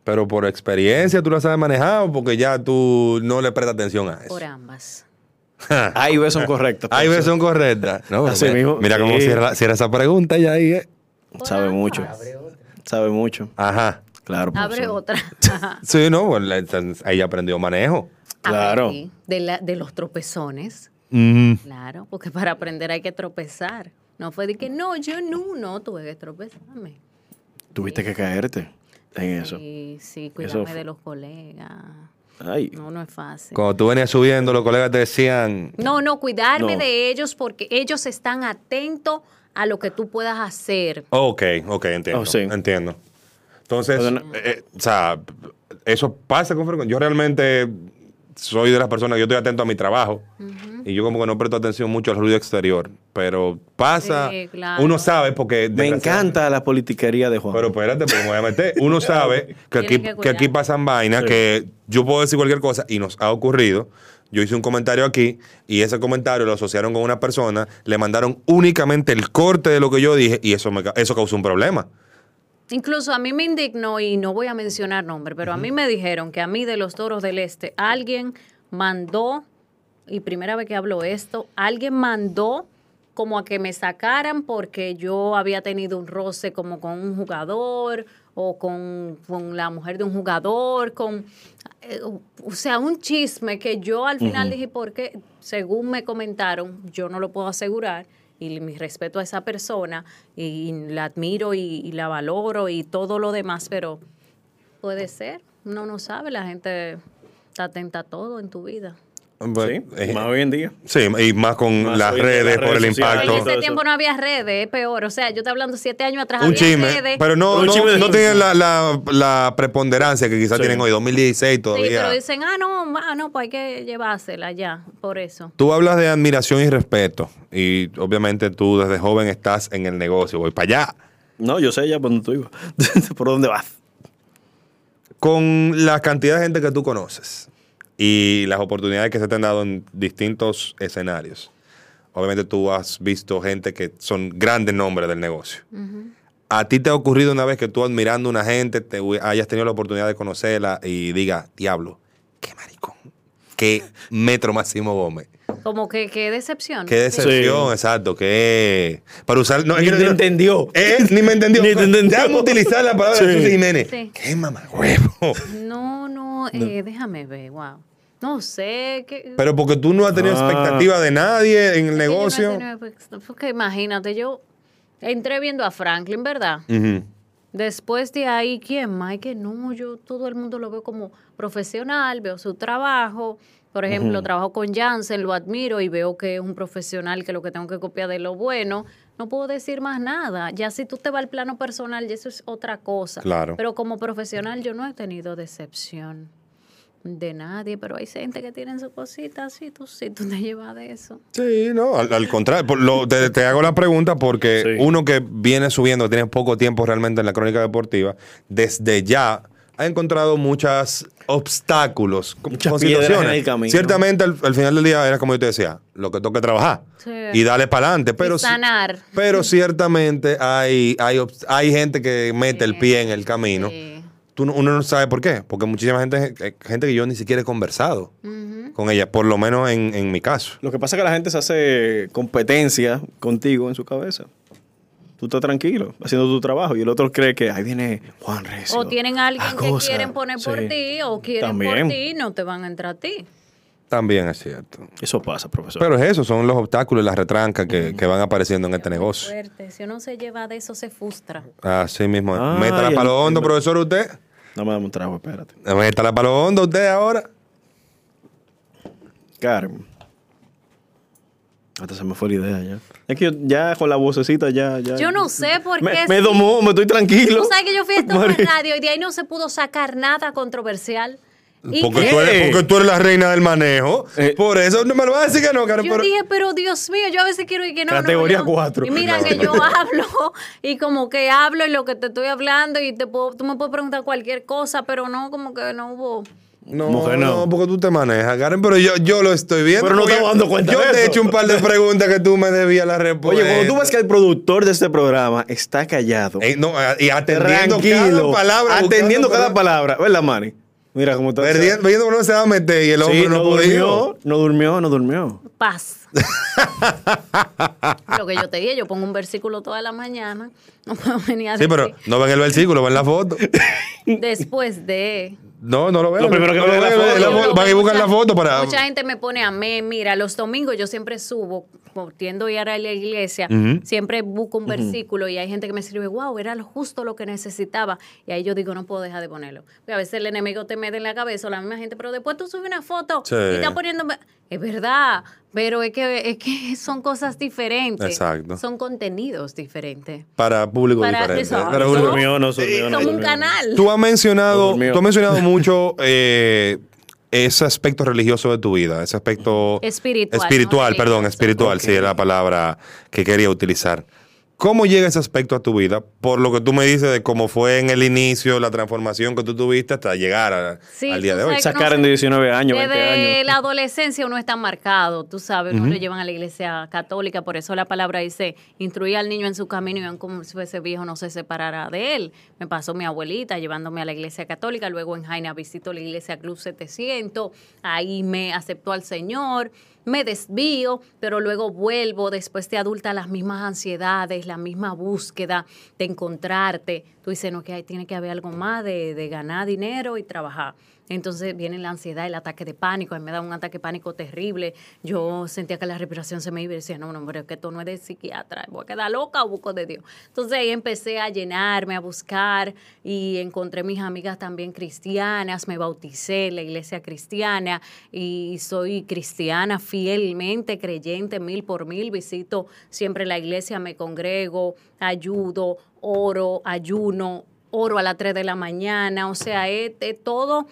Pero por experiencia tú la sabes manejar o porque ya tú no le prestas atención a eso. Por ambas. Ahí ves son correctas. Hay veces son correctas. No, Así mira, mismo, Mira cómo sí. cierra, cierra esa pregunta ya ahí, ¿eh? Sabe mucho. Sabe mucho. Ajá. Claro. Abre otra. Sí, no, la- ahí aprendió manejo. Claro. De, la, de los tropezones. Claro, porque para aprender hay que tropezar. No fue de que no, yo no, no, tuve que tropezarme. Tuviste que caerte en eso. Sí, sí, Eso fue- de los colegas. Ay. No, no es fácil. Cuando tú venías subiendo, los colegas te decían. No, no, cuidarme No. de ellos porque ellos están atentos a lo que tú puedas hacer. Ok, ok, entiendo. Oh, sí. Entiendo. Entonces, no- eh, eh, o sea, eso pasa con frecuencia. Yo realmente soy de las personas, yo estoy atento a mi trabajo y yo como que no presto atención mucho al ruido exterior, pero pasa, Sí, claro. uno sabe porque... Me encanta la politiquería de Juan. Pero espérate, pues me voy a meter. Uno sabe que aquí, que que aquí pasan vainas, Sí. que yo puedo decir cualquier cosa y nos ha ocurrido. Yo hice un comentario aquí y ese comentario lo asociaron con una persona, le mandaron únicamente el corte de lo que yo dije y eso, me, eso causó un problema. Incluso a mí me indignó, y no voy a mencionar nombre, pero a mí me dijeron que a mí de los toros del este, alguien mandó, y primera vez que hablo esto, alguien mandó como a que me sacaran porque yo había tenido un roce como con un jugador o con, con la mujer de un jugador, con, eh, o sea, un chisme que yo al final dije, porque según me comentaron, yo no lo puedo asegurar, y mi respeto a esa persona, y, la admiro y, y la valoro y todo lo demás, pero puede ser, uno no sabe, la gente está atenta a todo en tu vida. Pues, eh, más hoy en día. Sí, y más con Más las redes, por el sociales. En impacto. ese tiempo no había redes, es peor. O sea, yo estoy hablando siete años atrás. Un había chisme, redes. pero no, Un no, chisme de no tienen la, la, la preponderancia que quizás Sí. tienen hoy, 2016 Sí, todavía. pero dicen, ah, no, ma, no, pues hay que llevársela ya, por eso. Tú hablas de admiración y respeto y obviamente tú desde joven estás en el negocio, voy para allá. No, yo sé ya por dónde tú ibas. por dónde vas. Con la cantidad de gente que tú conoces y las oportunidades que se te han dado en distintos escenarios, obviamente tú has visto gente que son grandes nombres del negocio. ¿A ti te ha ocurrido una vez que tú admirando a una gente te hayas tenido la oportunidad de conocerla y diga, diablo, qué maricón, qué metro Máximo Gómez? Como que, qué decepción. Qué decepción, Sí. exacto. Qué. Para usar. No, es Ni que- te entendió. Eh, ni me entendió. Ni te entendió. Déjame utilizar la palabra de Sí. Susi Jiménez. Sí. Qué mamá huevo. No, no, eh, déjame ver, wow. No sé. Que, Pero porque tú no has tenido Ah. expectativa de nadie en el yo no negocio. tenido Porque imagínate, yo entré viendo a Franklin, ¿verdad? Después de ahí, ¿quién más? Que no, yo todo el mundo lo veo como profesional, veo su trabajo. Por ejemplo, trabajo con Jansen, lo admiro y veo que es un profesional que lo que tengo que copiar de lo bueno. No puedo decir más nada. Ya si tú te vas al plano personal, ya eso es otra cosa. Claro. Pero como profesional yo no he tenido decepción de nadie, pero hay gente que tiene su cosita así, tú sí, tú te llevas de eso. Sí, no, al, al contrario. Lo- te, te hago la pregunta porque Sí. uno que viene subiendo, tiene poco tiempo realmente en la crónica deportiva, desde ya ha encontrado muchos obstáculos, Muchas con piedras situaciones. en el camino. Ciertamente al, al final del día era como yo te decía, lo que toca es trabajar Sí. y darle para adelante, pero Y sanar. Pero ciertamente hay, hay, hay gente que mete el pie en el camino. Sí. Tú no- uno no sabe por qué, porque muchísima gente, eh, gente que yo ni siquiera he conversado con ella, por lo menos en, en mi caso. Lo que pasa es que la gente se hace competencia contigo en su cabeza. Tú estás tranquilo, haciendo tu trabajo, y el otro cree que ahí viene Juan Recio. O tienen a alguien que quieren poner por Sí. ti, o quieren También. por ti y no te van a entrar a ti. También es cierto. Eso pasa, profesor. Pero es eso, son los obstáculos y las retrancas que, que van apareciendo en este negocio. Fuerte. Si uno se lleva de eso, se frustra. Así mismo. Ay, Métala para lo hondo, profesor, usted. No me dame un trago, espérate. Métala para lo hondo, usted ahora. Carmen. Hasta se me fue la idea ya. Es que yo ya con la vocecita ya... ya Yo no sé por me, qué. me sí. domó, me estoy tranquilo. Tú sabes que yo fui a esto Mari- radio y de ahí no se pudo sacar nada controversial. ¿Y Porque tú, eres, porque tú eres la reina del manejo. Eh. Por eso no me lo vas a decir que no, Karen. Yo pero- dije, pero Dios mío, yo a veces quiero ir que no. no, Categoría yo- cuatro. Y mira No, que no. yo hablo y como que hablo y lo que te estoy hablando y te puedo, tú me puedes preguntar cualquier cosa, pero no, como que no hubo. No, Mujer, no. no, porque tú te manejas, Karen, pero yo, yo lo estoy viendo. Pero no estamos dando cuenta Yo de te he hecho un par de preguntas que tú me debías la respuesta. Oye, cuando tú ves que el productor de este programa está callado, Eh, no, y atendiendo tranquilo, cada palabra. atendiendo cada palabra, ¿verdad, Mari? Mira cómo está. Perdiendo, viendo cómo no se va a meter y el hombre Sí, no, no, durmió, no durmió, no durmió. Paz. lo que yo te dije, yo pongo un versículo toda la mañana. No puedo venir a Sí, pero no ven el versículo, ven la foto. Después de. No, no lo ven. Lo primero que No ven es la foto. ven la foto. Van y buscan la foto para. Mucha gente me pone a mí, mira, los domingos yo siempre subo, como tiendo a ir a la iglesia, siempre busco un versículo y hay gente que me escribe, wow, era justo lo que necesitaba. Y ahí yo digo, no puedo dejar de ponerlo. Porque a veces el enemigo te mete en la cabeza, o la misma gente, pero después tú subes una foto Sí. y estás poniendo... Es verdad, pero es que, es que son cosas diferentes. Exacto. Son contenidos diferentes. Para público Para- diferente. Para No uno- durmió, no no Somos un canal. Tú has mencionado, tú has mencionado mucho eh, ese aspecto religioso de tu vida, ese aspecto Espiritual, espiritual, no perdón, espiritual, sí, es la palabra que quería utilizar. ¿Cómo llega ese aspecto a tu vida? Por lo que tú me dices de cómo fue en el inicio, la transformación que tú tuviste hasta llegar a- Sí, al día de hoy. Esa No Karen de 19 años, 20 Desde años. la adolescencia uno está marcado, tú sabes, uno lo llevan a la iglesia católica, por eso la palabra dice, instruir al niño en su camino y aun como si ese viejo no se separara de él. Me pasó mi abuelita llevándome a la iglesia católica, luego en Jaina visito la iglesia Club 700, ahí me aceptó al Señor. Me desvío, pero luego vuelvo después de adulta las mismas ansiedades, la misma búsqueda de encontrarte. Tú dices, no, que hay, tiene que haber algo más de, de ganar dinero y trabajar. Entonces viene la ansiedad, el ataque de pánico, a mí me da un ataque de pánico terrible. Yo sentía que la respiración se me iba y decía, no, no, pero es que esto no es de psiquiatra, voy a quedar loca o busco de Dios. Entonces ahí empecé a llenarme, a buscar y encontré mis amigas también cristianas, me bauticé en la iglesia cristiana y soy cristiana fielmente, creyente mil por mil, visito siempre la iglesia, me congrego, ayudo, oro, ayuno, oro a las 3 de la mañana, o sea, es, es todo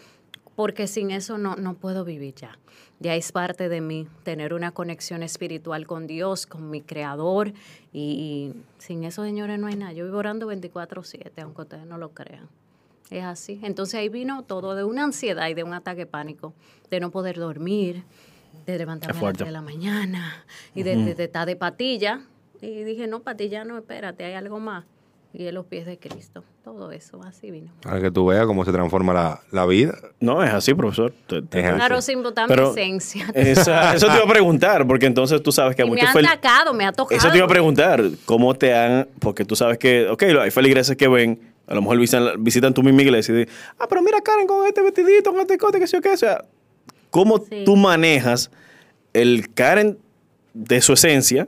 porque sin eso no, no puedo vivir ya. Ya es parte de mí tener una conexión espiritual con Dios, con mi creador, y, y sin eso, señores, no hay nada. Yo vivo orando 24/7, aunque ustedes no lo crean. Es así. Entonces ahí vino todo de una ansiedad y de un ataque de pánico, de no poder dormir, de levantarme a las fuerte. 3 de la mañana y de, Ujú. de- de estar de patilla. Y dije, no, patilla no, espérate, hay algo más. Y en los pies de Cristo. Todo eso, así vino. Para que tú veas cómo se transforma la, la vida. No, es así, profesor. Te- te- Es así. Claro, sin botar Pero mi esencia. Esa- eso te iba a preguntar, porque entonces tú sabes que a Y me muchos han fel- atacado, me ha tocado. Eso te iba a preguntar, ¿cómo te han...? Porque tú sabes que, ok, hay feligreses que ven, a lo mejor visitan, visitan tu misma iglesia y dicen, ah, pero mira Karen con este vestidito, con este cote, que sé yo qué. O sea, ¿cómo tú manejas el Karen de su esencia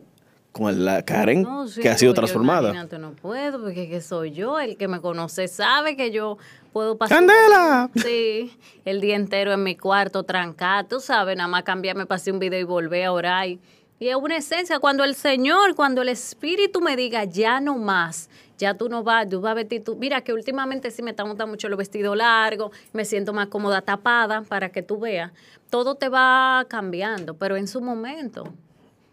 con la Karen No, sí, que ha sido yo transformada? Imagínate, no puedo, porque que soy yo, el que me conoce sabe que yo puedo pasar. ¡Candela! Sí, el día entero en mi cuarto trancada, tú sabes, nada más cambiarme hacer un video y volver a orar. Y, y es una esencia, cuando el Señor, cuando el Espíritu me diga, ya no más, ya tú no vas, tú vas a vestir tú. Mira que últimamente sí me están gustando mucho los vestidos largos, me siento más cómoda tapada para que tú veas. Todo te va cambiando, pero en su momento.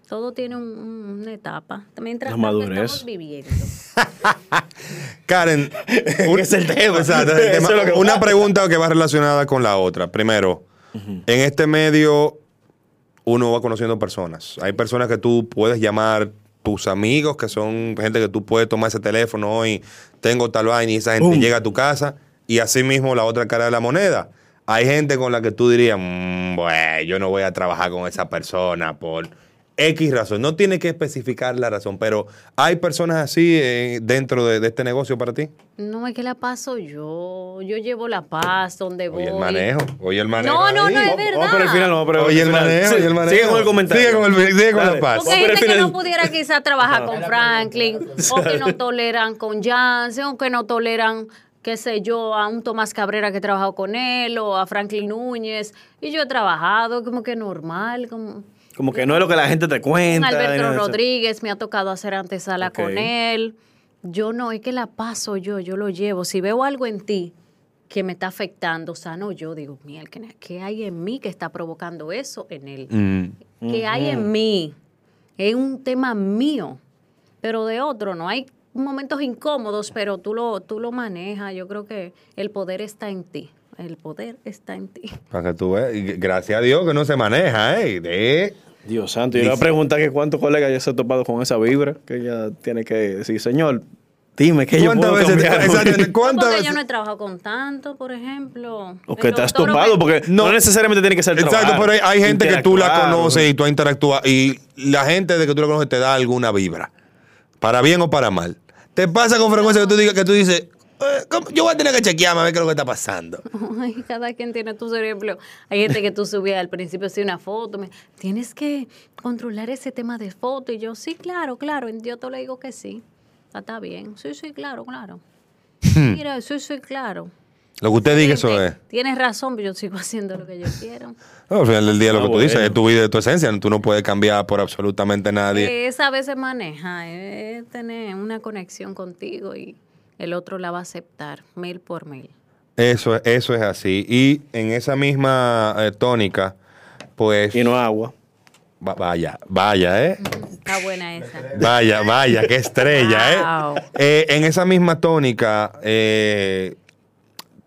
Todo tiene un- un- una etapa. Mientras La madurez. estamos viviendo. Karen, un- es el tema. El es Una pasa. pregunta que va relacionada con la otra. Primero, en este medio uno va conociendo personas. Hay personas que tú puedes llamar tus amigos, que son gente que tú puedes tomar ese teléfono hoy, tengo tal vaina y esa gente llega a tu casa. Y así mismo la otra cara de la moneda. Hay gente con la que tú dirías, "Mm, bueno, yo no voy a trabajar con esa persona por X razón. No tiene que especificar la razón, pero hay personas así eh, dentro de, de este negocio para ti. No, es que la paso yo. Yo llevo la paz donde voy. Oye, el manejo. Oye, el manejo. No, no, ahí. no, es verdad. Vamos por el final, vamos por Oye, el final. manejo, Sí, oye, el manejo. Sigue con el comentario. Sigue con, el, sigue con la paz. Porque hay gente que no pudiera quizás trabajar con Franklin, o que no toleran con Jansen, o que no toleran, qué sé yo, a un Tomás Cabrera que he trabajado con él, o a Franklin Núñez. Y yo he trabajado como que normal, como Como que no es lo que la gente te cuenta. Alberto. Rodríguez, me ha tocado hacer antesala Ok. con él. Yo no, es que la paso yo, yo lo llevo. Si veo algo en ti que me está afectando, o sea, no, yo digo, mira, ¿qué- ¿qué hay en mí que está provocando eso en él? Mm. que hay en mí. Es un tema mío, pero de otro no. Hay momentos incómodos, pero tú lo, tú lo manejas. Yo creo que el poder está en ti. El poder está en ti. Para que tú veas. Gracias a Dios que no se maneja, ¿eh? De... Dios santo, yo le voy a preguntar que cuántos colegas ya se ha topado con esa vibra, que ella tiene que decir, señor, dime que yo ¿Cuántas puedo veces te- ¿Cuántas Porque veces? yo no he trabajado con tanto, por ejemplo. O que te has topado, porque no, necesariamente tiene que ser Exacto, trabajar, pero hay, hay gente que tú la conoces y tú has interactuado. Y la gente de que tú la conoces te da alguna vibra. Para bien o para mal. Te pasa con frecuencia que tú digas que tú dices, "Eh, ¿cómo? yo voy a tener que chequearme a ver qué es lo que está pasando. Ay, cada quien tiene tu cerebro. Hay gente que tú subías al principio así una foto. me- Tienes que controlar ese tema de foto. Y yo, sí, claro, claro. Dios te le digo que sí. Ah, Está bien. Sí, sí, claro, claro. Mira, sí, sí, claro. Lo que usted diga, eso es. Tienes razón, pero yo sigo haciendo lo que yo quiero. No, al final del día lo Ah, que tú dices es tu vida y tu esencia. Tú no puedes cambiar por absolutamente nadie. Eh, Esa vez se maneja, es tener una conexión contigo y el otro la va a aceptar mil por mil. Eso, eso es así. Y en esa misma eh, tónica, pues... Y no agua. vaya, vaya, ¿eh? Está buena esa. Vaya, vaya, qué estrella, Wow. ¿eh? Eh, En esa misma tónica, eh,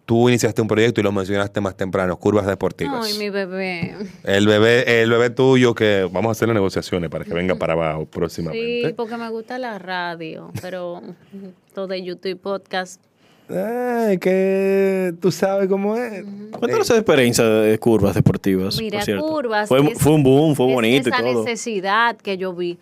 tú iniciaste un proyecto y lo mencionaste más temprano, Curvas Deportivas. Ay, mi bebé. El bebé, el bebé tuyo que vamos a hacer las negociaciones para que venga para abajo Sí, próximamente. porque me gusta la radio, pero todo de YouTube podcast Ay, que tú sabes cómo es. Cuéntanos esa experiencia de curvas deportivas. Mira, por cierto. curvas. Fue, es- fue un boom, fue es bonito y esa todo. necesidad que yo vi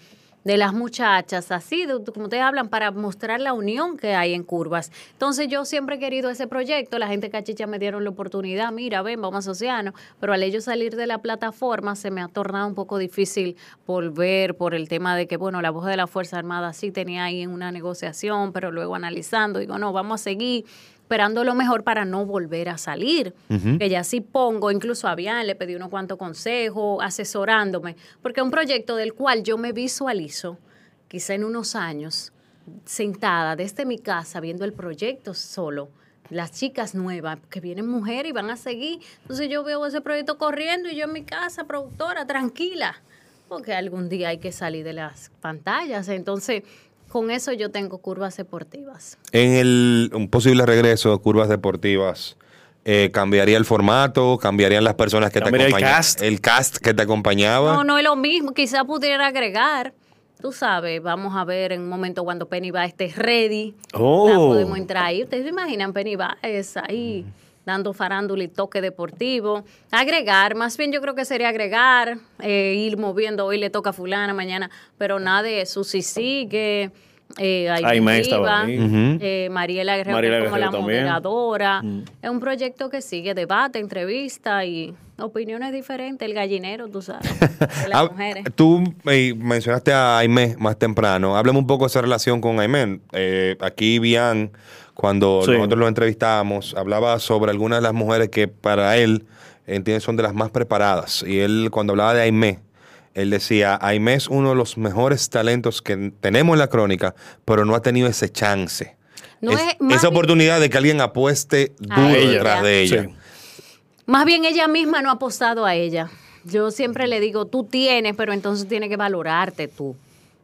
de las muchachas, así, de- como ustedes hablan, para mostrar la unión que hay en curvas. Entonces yo siempre he querido ese proyecto, la gente cachicha me dieron la oportunidad, mira, ven, vamos a Océano, pero al ellos salir de la plataforma se me ha tornado un poco difícil volver por el tema de que, bueno, la voz de la Fuerza Armada sí tenía ahí en una negociación, pero luego analizando, digo, no, vamos a seguir esperando lo mejor para no volver a salir. Ujú. Que ya sí pongo, incluso a Bian le pedí unos cuantos consejos, asesorándome, porque es un proyecto del cual yo me visualizo, quizá en unos años, sentada desde mi casa viendo el proyecto solo. Las chicas nuevas, que vienen mujeres y van a seguir. Entonces yo veo ese proyecto corriendo y yo en mi casa, productora, tranquila. Porque algún día hay que salir de las pantallas. Entonces, con eso yo tengo curvas deportivas. En el un posible regreso de curvas deportivas, eh, ¿cambiaría el formato? ¿Cambiarían las personas que Cambiaría te el acompañaban? cast. El cast que te acompañaba. No, no es lo mismo. Quizá pudiera agregar. Tú sabes, vamos a ver en un momento cuando Penny va esté ready. Oh. La podemos entrar ahí. Ustedes se imaginan Penny va es ahí dando farándula y toque deportivo. Agregar, más bien yo creo que sería agregar, eh, ir moviendo. Hoy le toca a fulana, mañana, pero nada de eso. Si sigue. Eh, Aime Aime estaba ahí. Ujú. eh, Mariela Guerrero Mariela como Guerrero la también. moderadora. Mm. Es un proyecto que sigue debate, entrevista y opiniones diferentes. El gallinero, tú sabes, de las Ah, mujeres. Tú eh, mencionaste a Aimé más temprano. Háblame un poco de esa relación con Aimé. Eh, aquí Bian, cuando Sí. nosotros lo entrevistamos, hablaba sobre algunas de las mujeres que para él entiende son de las más preparadas. Y él, cuando hablaba de Aimé, él decía, Aimé es uno de los mejores talentos que tenemos en la crónica, pero no ha tenido ese chance. No Es- es- más esa oportunidad de que alguien apueste duro ella. detrás de ella. Sí. Más bien ella misma no ha apostado a ella. Yo siempre le digo, tú tienes, pero entonces tienes que valorarte tú.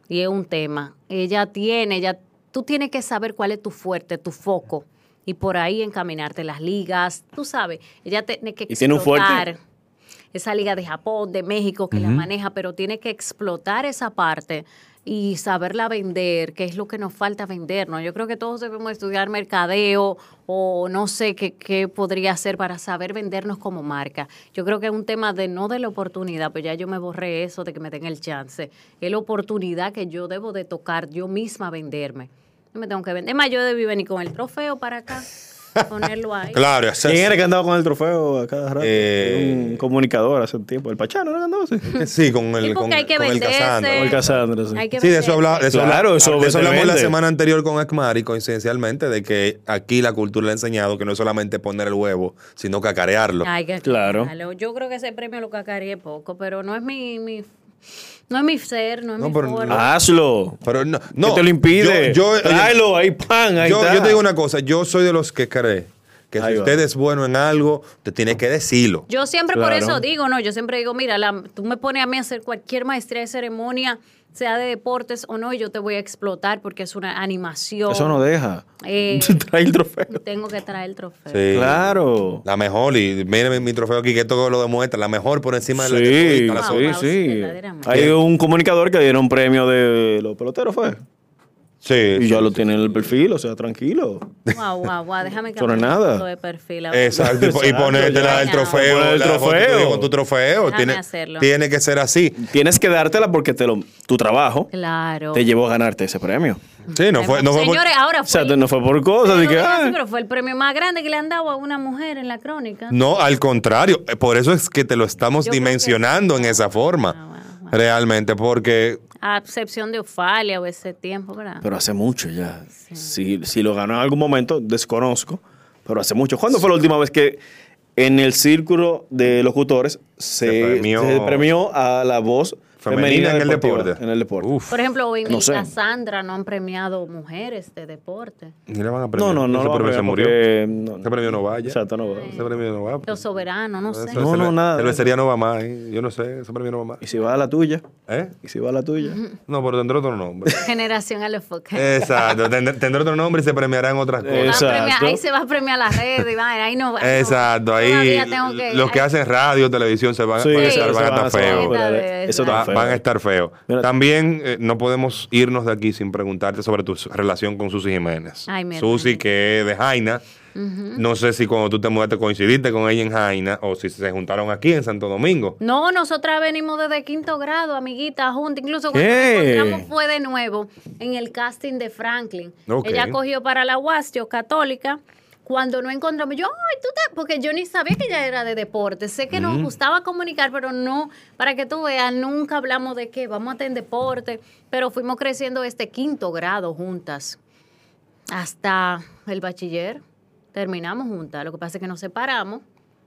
Y es un tema. Ella tiene, ella, tú tienes que saber cuál es tu fuerte, tu foco. Y por ahí encaminarte las ligas. Tú sabes, ella tiene que ¿Y tiene un fuerte? explotar esa liga de Japón, de México que la maneja, pero tiene que explotar esa parte y saberla vender, que es lo que nos falta vendernos. Yo creo que todos debemos estudiar mercadeo o no sé qué, qué podría hacer para saber vendernos como marca. Yo creo que es un tema de no de la oportunidad, pues ya yo me borré eso de que me den el chance. Es la oportunidad que yo debo de tocar, yo misma venderme. No me tengo que vender. Es más, yo debí venir con el trofeo para acá, ponerlo ahí. Claro, esa- ¿Quién era que andaba con el trofeo a cada rato? Eh, un comunicador hace un tiempo. El Pachano ¿no andaba así? Sí, con el, Sí, con, porque hay que con el. Casandra. Con el Casandra, sí. Hay que Sí, de eso, venderse. habla, de eso, Claro, eso de eso hablamos la semana anterior con Ekmari, coincidencialmente, de que aquí la cultura le ha enseñado que no es solamente poner el huevo, sino cacarearlo. Ay, que Claro. claro. Yo creo que ese premio lo cacareé poco, pero no es mi, mi no es mi ser, no es No, mi pero forma. Hazlo. Pero no, ¿Qué no te lo impide? Yo, yo- Tráelo, ahí, pan, ahí yo, está. yo te digo una cosa, yo soy de los que cree que Ahí si va. usted es bueno en algo, usted tiene que decirlo. Yo siempre por eso digo, no, yo siempre digo, mira, la- tú me pones a mí a hacer cualquier maestría de ceremonia, sea de deportes o no, y yo te voy a explotar porque es una animación. Eso no deja. Eh, Trae el trofeo. tengo que traer el trofeo. Sí. Claro. La mejor, y mire mi, mi trofeo aquí que todo lo demuestra, la mejor por encima de la Sí, Wow, sí, wow, sí. verdaderamente. Hay un comunicador que dieron un premio de los peloteros, fue. Sí, Y sí, ya lo sí. tiene en el perfil, o sea, tranquilo. Wow, wow, wow, déjame es la nada. foto de perfil. ahora. Exacto, y ponértela ya. el trofeo, el la trofeo. con tu trofeo. Tiene, hacerlo. tiene que ser así. Tienes que dártela porque te lo, tu trabajo Claro. te llevó a ganarte ese premio. Sí, no fue, no fue por- Señores, ahora O fue. sea, no fue por cosas pero, que. así, ah, pero fue el premio más grande que le han dado a una mujer en la crónica. No, al contrario. eh, Por eso es que te lo estamos Yo que dimensionando en esa forma. Ah, wow, wow. Realmente, porque A excepción de Ofalia o ese tiempo, ¿verdad? Pero hace mucho ya. Si, si lo ganó en algún momento, desconozco. Pero hace mucho. ¿Cuándo fue la última vez que en el círculo de locutores se, Se premió- se premió a la voz Femenina femenina, en el deporte. En el deporte. Uf, Por ejemplo, hoy No sé. Sandra no han premiado mujeres de deporte. ni le van a premiar. No, no, no. Ese va premio se murió. porque no- Ese premio no vaya. Exacto, no va. Ese premio no va. Los soberanos, no sé. No, no, nada. Cervecería no va más. ¿eh? Yo no sé, ese premio no va más. ¿Y si va a la tuya? ¿Eh? ¿Y si va a la tuya? No, pero tendrá otro nombre. Generación a los. Exacto, tendrá, tendrá otro nombre y se premiará en otras Va cosas. Exacto. ahí se va a premiar las redes, va, ahí no. no. Exacto, ahí los que hacen radio, televisión se van, a eso estar, feos. Eso está Va- feos. Van a estar feos. También eh, no podemos irnos de aquí sin preguntarte sobre tu relación con Susi Jiménez. Ay, Susi, que es de Jaina. No sé si cuando tú te mudaste coincidiste con ella en Jaina o si se juntaron aquí en Santo Domingo. No, nosotras venimos desde quinto grado, amiguitas, juntas. Incluso cuando ¿Qué? nos encontramos fue de nuevo en el casting de Franklin. Ella cogió para la UAS, yo católica. Cuando no encontramos, yo, ay, tú te... Porque yo ni sabía que ella era de deporte. Sé que nos gustaba comunicar, pero no, para que tú veas, nunca hablamos de que vamos a tener deporte. Pero fuimos creciendo este quinto grado juntas. Hasta el bachiller. Terminamos juntas. Lo que pasa es que nos separamos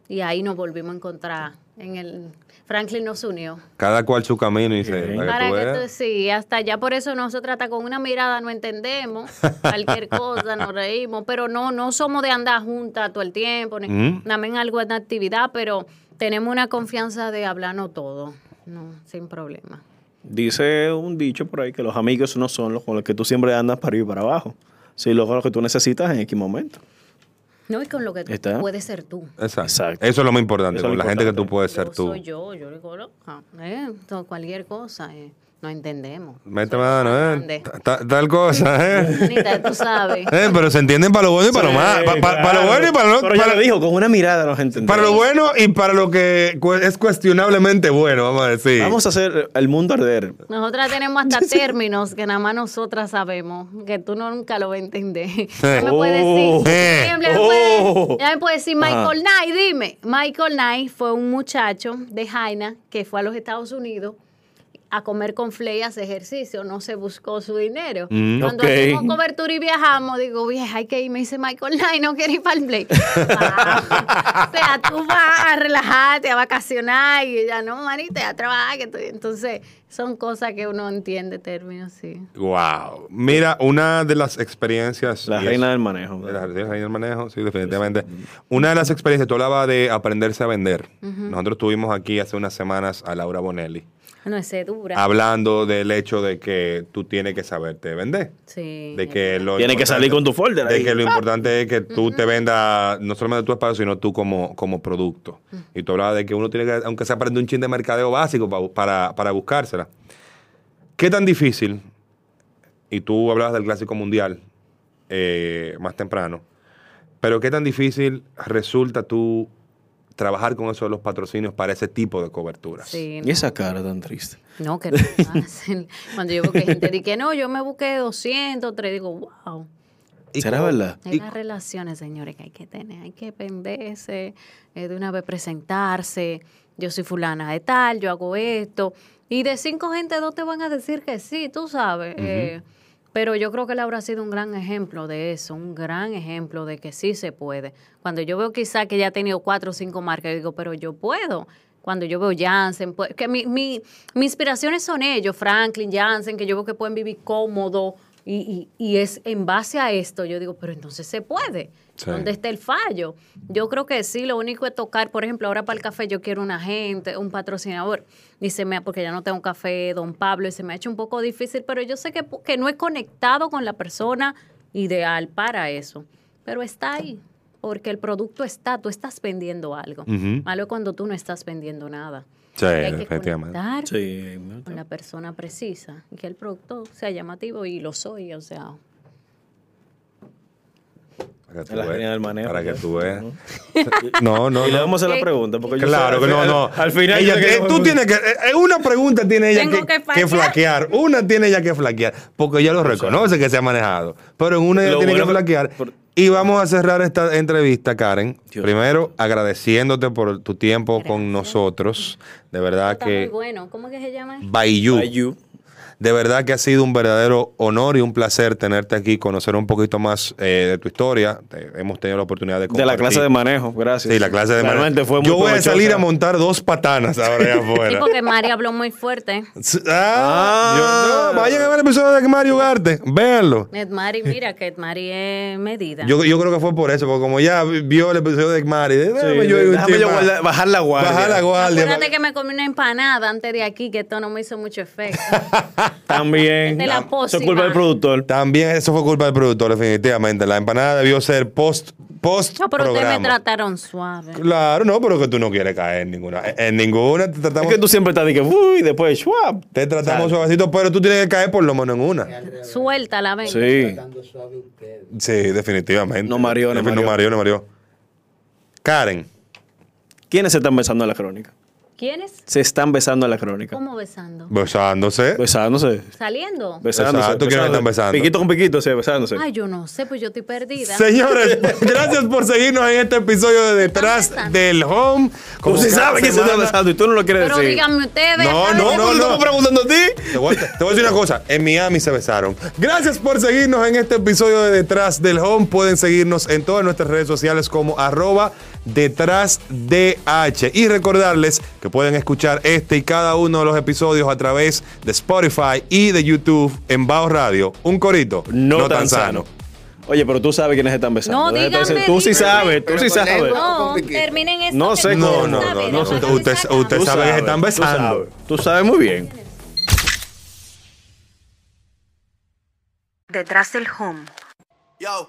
y ahí nos volvimos a encontrar. En el Franklin nos unió. Cada cual su camino y se. para que Para tú que tú, sí, hasta allá por eso nosotros hasta con una mirada no entendemos cualquier cosa, nos reímos, pero no, no somos de andar juntas todo el tiempo, ni Mm. en algo de actividad, pero tenemos una confianza de hablarnos todo, no, sin problema. Dice un dicho por ahí que los amigos no son los con los que tú siempre andas para arriba y para abajo. Sí, los con los que tú necesitas en X momento. No, y con lo que tú Está. puedes ser tú. Exacto. Eso es lo más importante, Eso es con lo la gente que tú importante. puedes ser tú. Soy yo, yo digo, loca, eh, cualquier cosa, eh, no entendemos. Mete mano, ¿eh? Tal cosa, ¿eh? Anita, tú sabes. Eh, Pero se entienden para lo bueno y para lo malo. Pa- pa- Para, lo bueno y para lo Pero ya para, lo dijo, con una mirada nos entendemos. para lo bueno y para lo que cu- es cuestionablemente bueno, vamos a decir. Vamos a hacer el mundo arder. Nosotras tenemos hasta términos que nada más nosotras sabemos, que tú no nunca lo vas a entender. Ya me puedes Oh. decir, Eh. ejemplo, me puede- Oh. ya me puede decir Ajá. Michael Knight, dime. Michael Knight fue un muchacho de Jaina que fue a los Estados Unidos a comer con Flay, a hacer ejercicio, no se buscó su dinero. Mm, Cuando ok. hacemos cobertura y viajamos, digo, vieja, hay que ir, me dice Michael Knight, no quiere ir para el Play. o sea, tú vas a relajarte, a vacacionar y ella, no, manita, a trabajar. Que estoy-". Entonces, son cosas que uno entiende términos, sí. Wow. Mira, una de las experiencias. La reina es- del manejo. La reina del manejo, sí, definitivamente. Una de las experiencias, tú hablabas de aprenderse a vender. Nosotros tuvimos aquí hace unas semanas a Laura Bonelli No es dura. hablando del hecho de que tú tienes que saberte vender. Sí. De que lo Tienes que salir con tu folder De ahí. que lo importante es que tú te vendas no solamente tu espacio, sino tú como, como producto. Y tú hablabas de que uno tiene que, aunque sea aprender un chin de mercadeo básico pa- para, para buscársela. ¿Qué tan difícil? Y tú hablabas del clásico mundial eh, más temprano. Pero ¿qué tan difícil resulta tú trabajar con eso de los patrocinios para ese tipo de coberturas? Sí, Y esa cara tan triste. No, que no es fácil. Cuando yo veo que gente dice que no, yo me busqué 200, 3, digo, wow. ¿Será verdad? Es las relaciones, señores, que hay que tener. Hay que venderse, eh, de una vez presentarse. Yo soy fulana de tal, yo hago esto. Y de cinco gente, dos te van a decir que sí, tú sabes. eh, pero yo creo que Laura ha sido un gran ejemplo de eso, un gran ejemplo de que sí se puede. Cuando yo veo quizá que ya ha tenido cuatro o cinco marcas, yo digo, pero yo puedo. Cuando yo veo Janssen, pues, que mi, mi, mis inspiraciones son ellos, Franklin, Janssen, que yo veo que pueden vivir cómodo. Y, y, y es en base a esto, yo digo, pero entonces se puede. Sí. ¿Dónde está el fallo? Yo creo que sí, lo único es tocar, por ejemplo, ahora para el café yo quiero un agente, un patrocinador, se me, porque ya no tengo café, don Pablo, y se me ha hecho un poco difícil, pero yo sé que, que no he conectado con la persona ideal para eso, pero está ahí, porque el producto está, tú estás vendiendo algo. Malo es cuando tú no estás vendiendo nada. Sí, hay que efectivamente. conectar Sí, con la persona precisa y que el producto sea llamativo y lo soy, o sea, Para que tú La veas. reina del manejo. Para que tú veas. No, no. Y le vamos a hacer la pregunta. Porque yo Claro sé- que no, al- no. Al final. Ella que- tú tienes que. eh, una pregunta tiene ella que, que que flaquear. Una tiene ella que flaquear. Porque ella lo reconoce que se ha manejado. Pero en una ella tiene que flaquear. Y vamos a cerrar esta entrevista, Karen. Primero, agradeciéndote por tu tiempo con nosotros. De verdad está muy que. bueno. ¿Cómo que se llama? Bayou. De verdad que ha sido un verdadero honor y un placer tenerte aquí, conocer un poquito más eh, de tu historia. Te- hemos tenido la oportunidad de De la compartir. clase de manejo, gracias. Sí, la clase de Realmente manejo. fue muy Yo voy a salir a montar dos patanas ahora allá Sí, afuera. porque Mari habló muy fuerte. Ah, yo- no, vayan a ver el episodio de Mario Ugarte, véanlo. Ed Mari, mira que Ed Mari es medida. Yo, yo creo que fue por eso, porque como ya vio el episodio de Mari, déjame Sí, yo déjame yo más. guardar- bajar la guardia. Bajar la guardia. Acuérdate que me comí una empanada antes de aquí, que esto no me hizo mucho efecto. También. De la Eso es culpa del productor. También eso fue culpa del productor, definitivamente. La empanada debió ser post post No, pero ustedes me programa. trataron suave. Claro, no, pero que tú no quieres caer en ninguna. En ninguna te tratamos. Es que tú siempre estás de que, uy, después, schwab. Te tratamos ¿Sabes? suavecito, pero tú tienes que caer por lo menos en una. Suéltala, ven. Sí. Sí, definitivamente. No mareó, no Defi- No mareó. mareó, no mareó. Karen. ¿Quiénes se están besando en la crónica? ¿Quiénes? Se están besando en la crónica. ¿Cómo besando? Besándose. Besándose. ¿Saliendo? Besándose. Exacto, ¿quiénes están besando? Piquito con piquito, sí, besándose. Ay, yo no sé, pues yo estoy perdida. Señores, gracias por seguirnos en este episodio de Detrás del Home. Sí cada sabes que se está besando y tú no lo quieres Pero decir. díganme ustedes. No, no, no, no. estamos preguntando a ti. Te voy, a- te voy a decir una cosa. En Miami se besaron. Gracias por seguirnos en este episodio de Detrás del Home. Pueden seguirnos en todas nuestras redes sociales como arroba detrás DH. Y recordarles que pueden escuchar este y cada uno de los episodios a través de Spotify y de YouTube en Bao Radio. Un corito No, tan, sano. Oye, pero tú sabes quiénes están besando. No, de díganme, decir, Tú sí sabes, tú sí sabes. No, terminen esto. No sé no. No, no, no. Usted, usted, Tú sabe que están tú besando. sabes. Tú sabes muy bien. Detrás del home. Yo,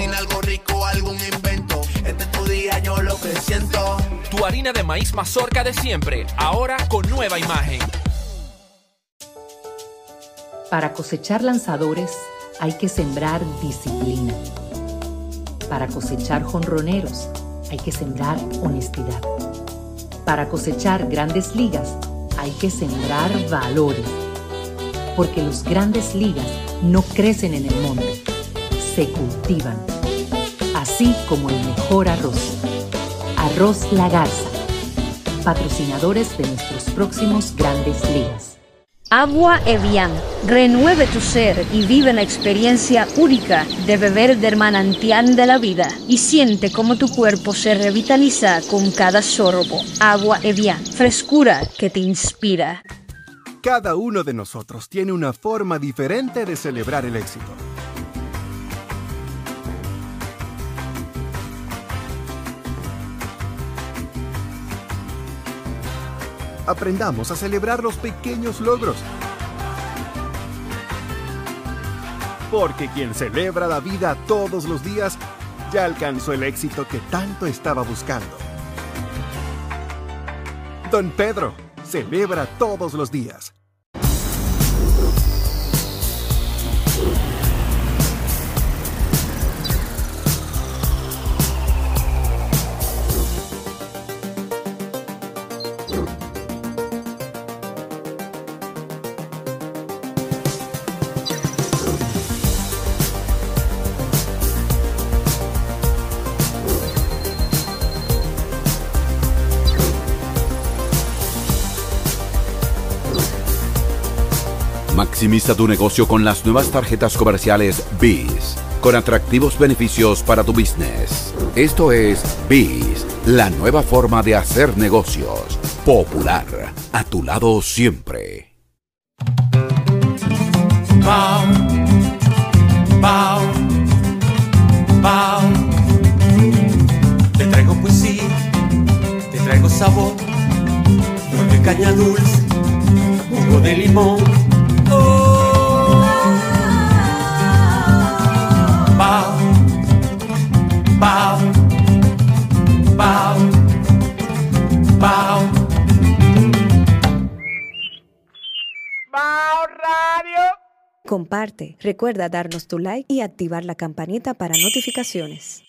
Cocina algo rico, algún invento. Este es tu día, yo lo que siento. Tu harina de maíz mazorca de siempre, ahora con nueva imagen. Para cosechar lanzadores hay que sembrar disciplina. Para cosechar jonroneros hay que sembrar honestidad. Para cosechar grandes ligas hay que sembrar valores. Porque los grandes ligas no crecen en el monte, se cultivan. Así como el mejor arroz. Arroz La Garza. Patrocinadores de nuestros próximos grandes ligas. Agua Evian. Renueve tu ser y vive la experiencia única de beber del manantial de la vida y siente cómo tu cuerpo se revitaliza con cada sorbo. Agua Evian. Frescura que te inspira. Cada uno de nosotros tiene una forma diferente de celebrar el éxito. Aprendamos a celebrar los pequeños logros. Porque quien celebra la vida todos los días ya alcanzó el éxito que tanto estaba buscando. Don Pedro celebra todos los días. Maximiza tu negocio con las nuevas tarjetas comerciales BIS, con atractivos beneficios para tu business. Esto es BIS, la nueva forma de hacer negocios. Popular, a tu lado siempre. Te traigo poesía, te traigo sabor, de caña dulce, jugo de limón. Bao, bao, bao. Comparte, recuerda darnos tu like y activar la campanita para notificaciones.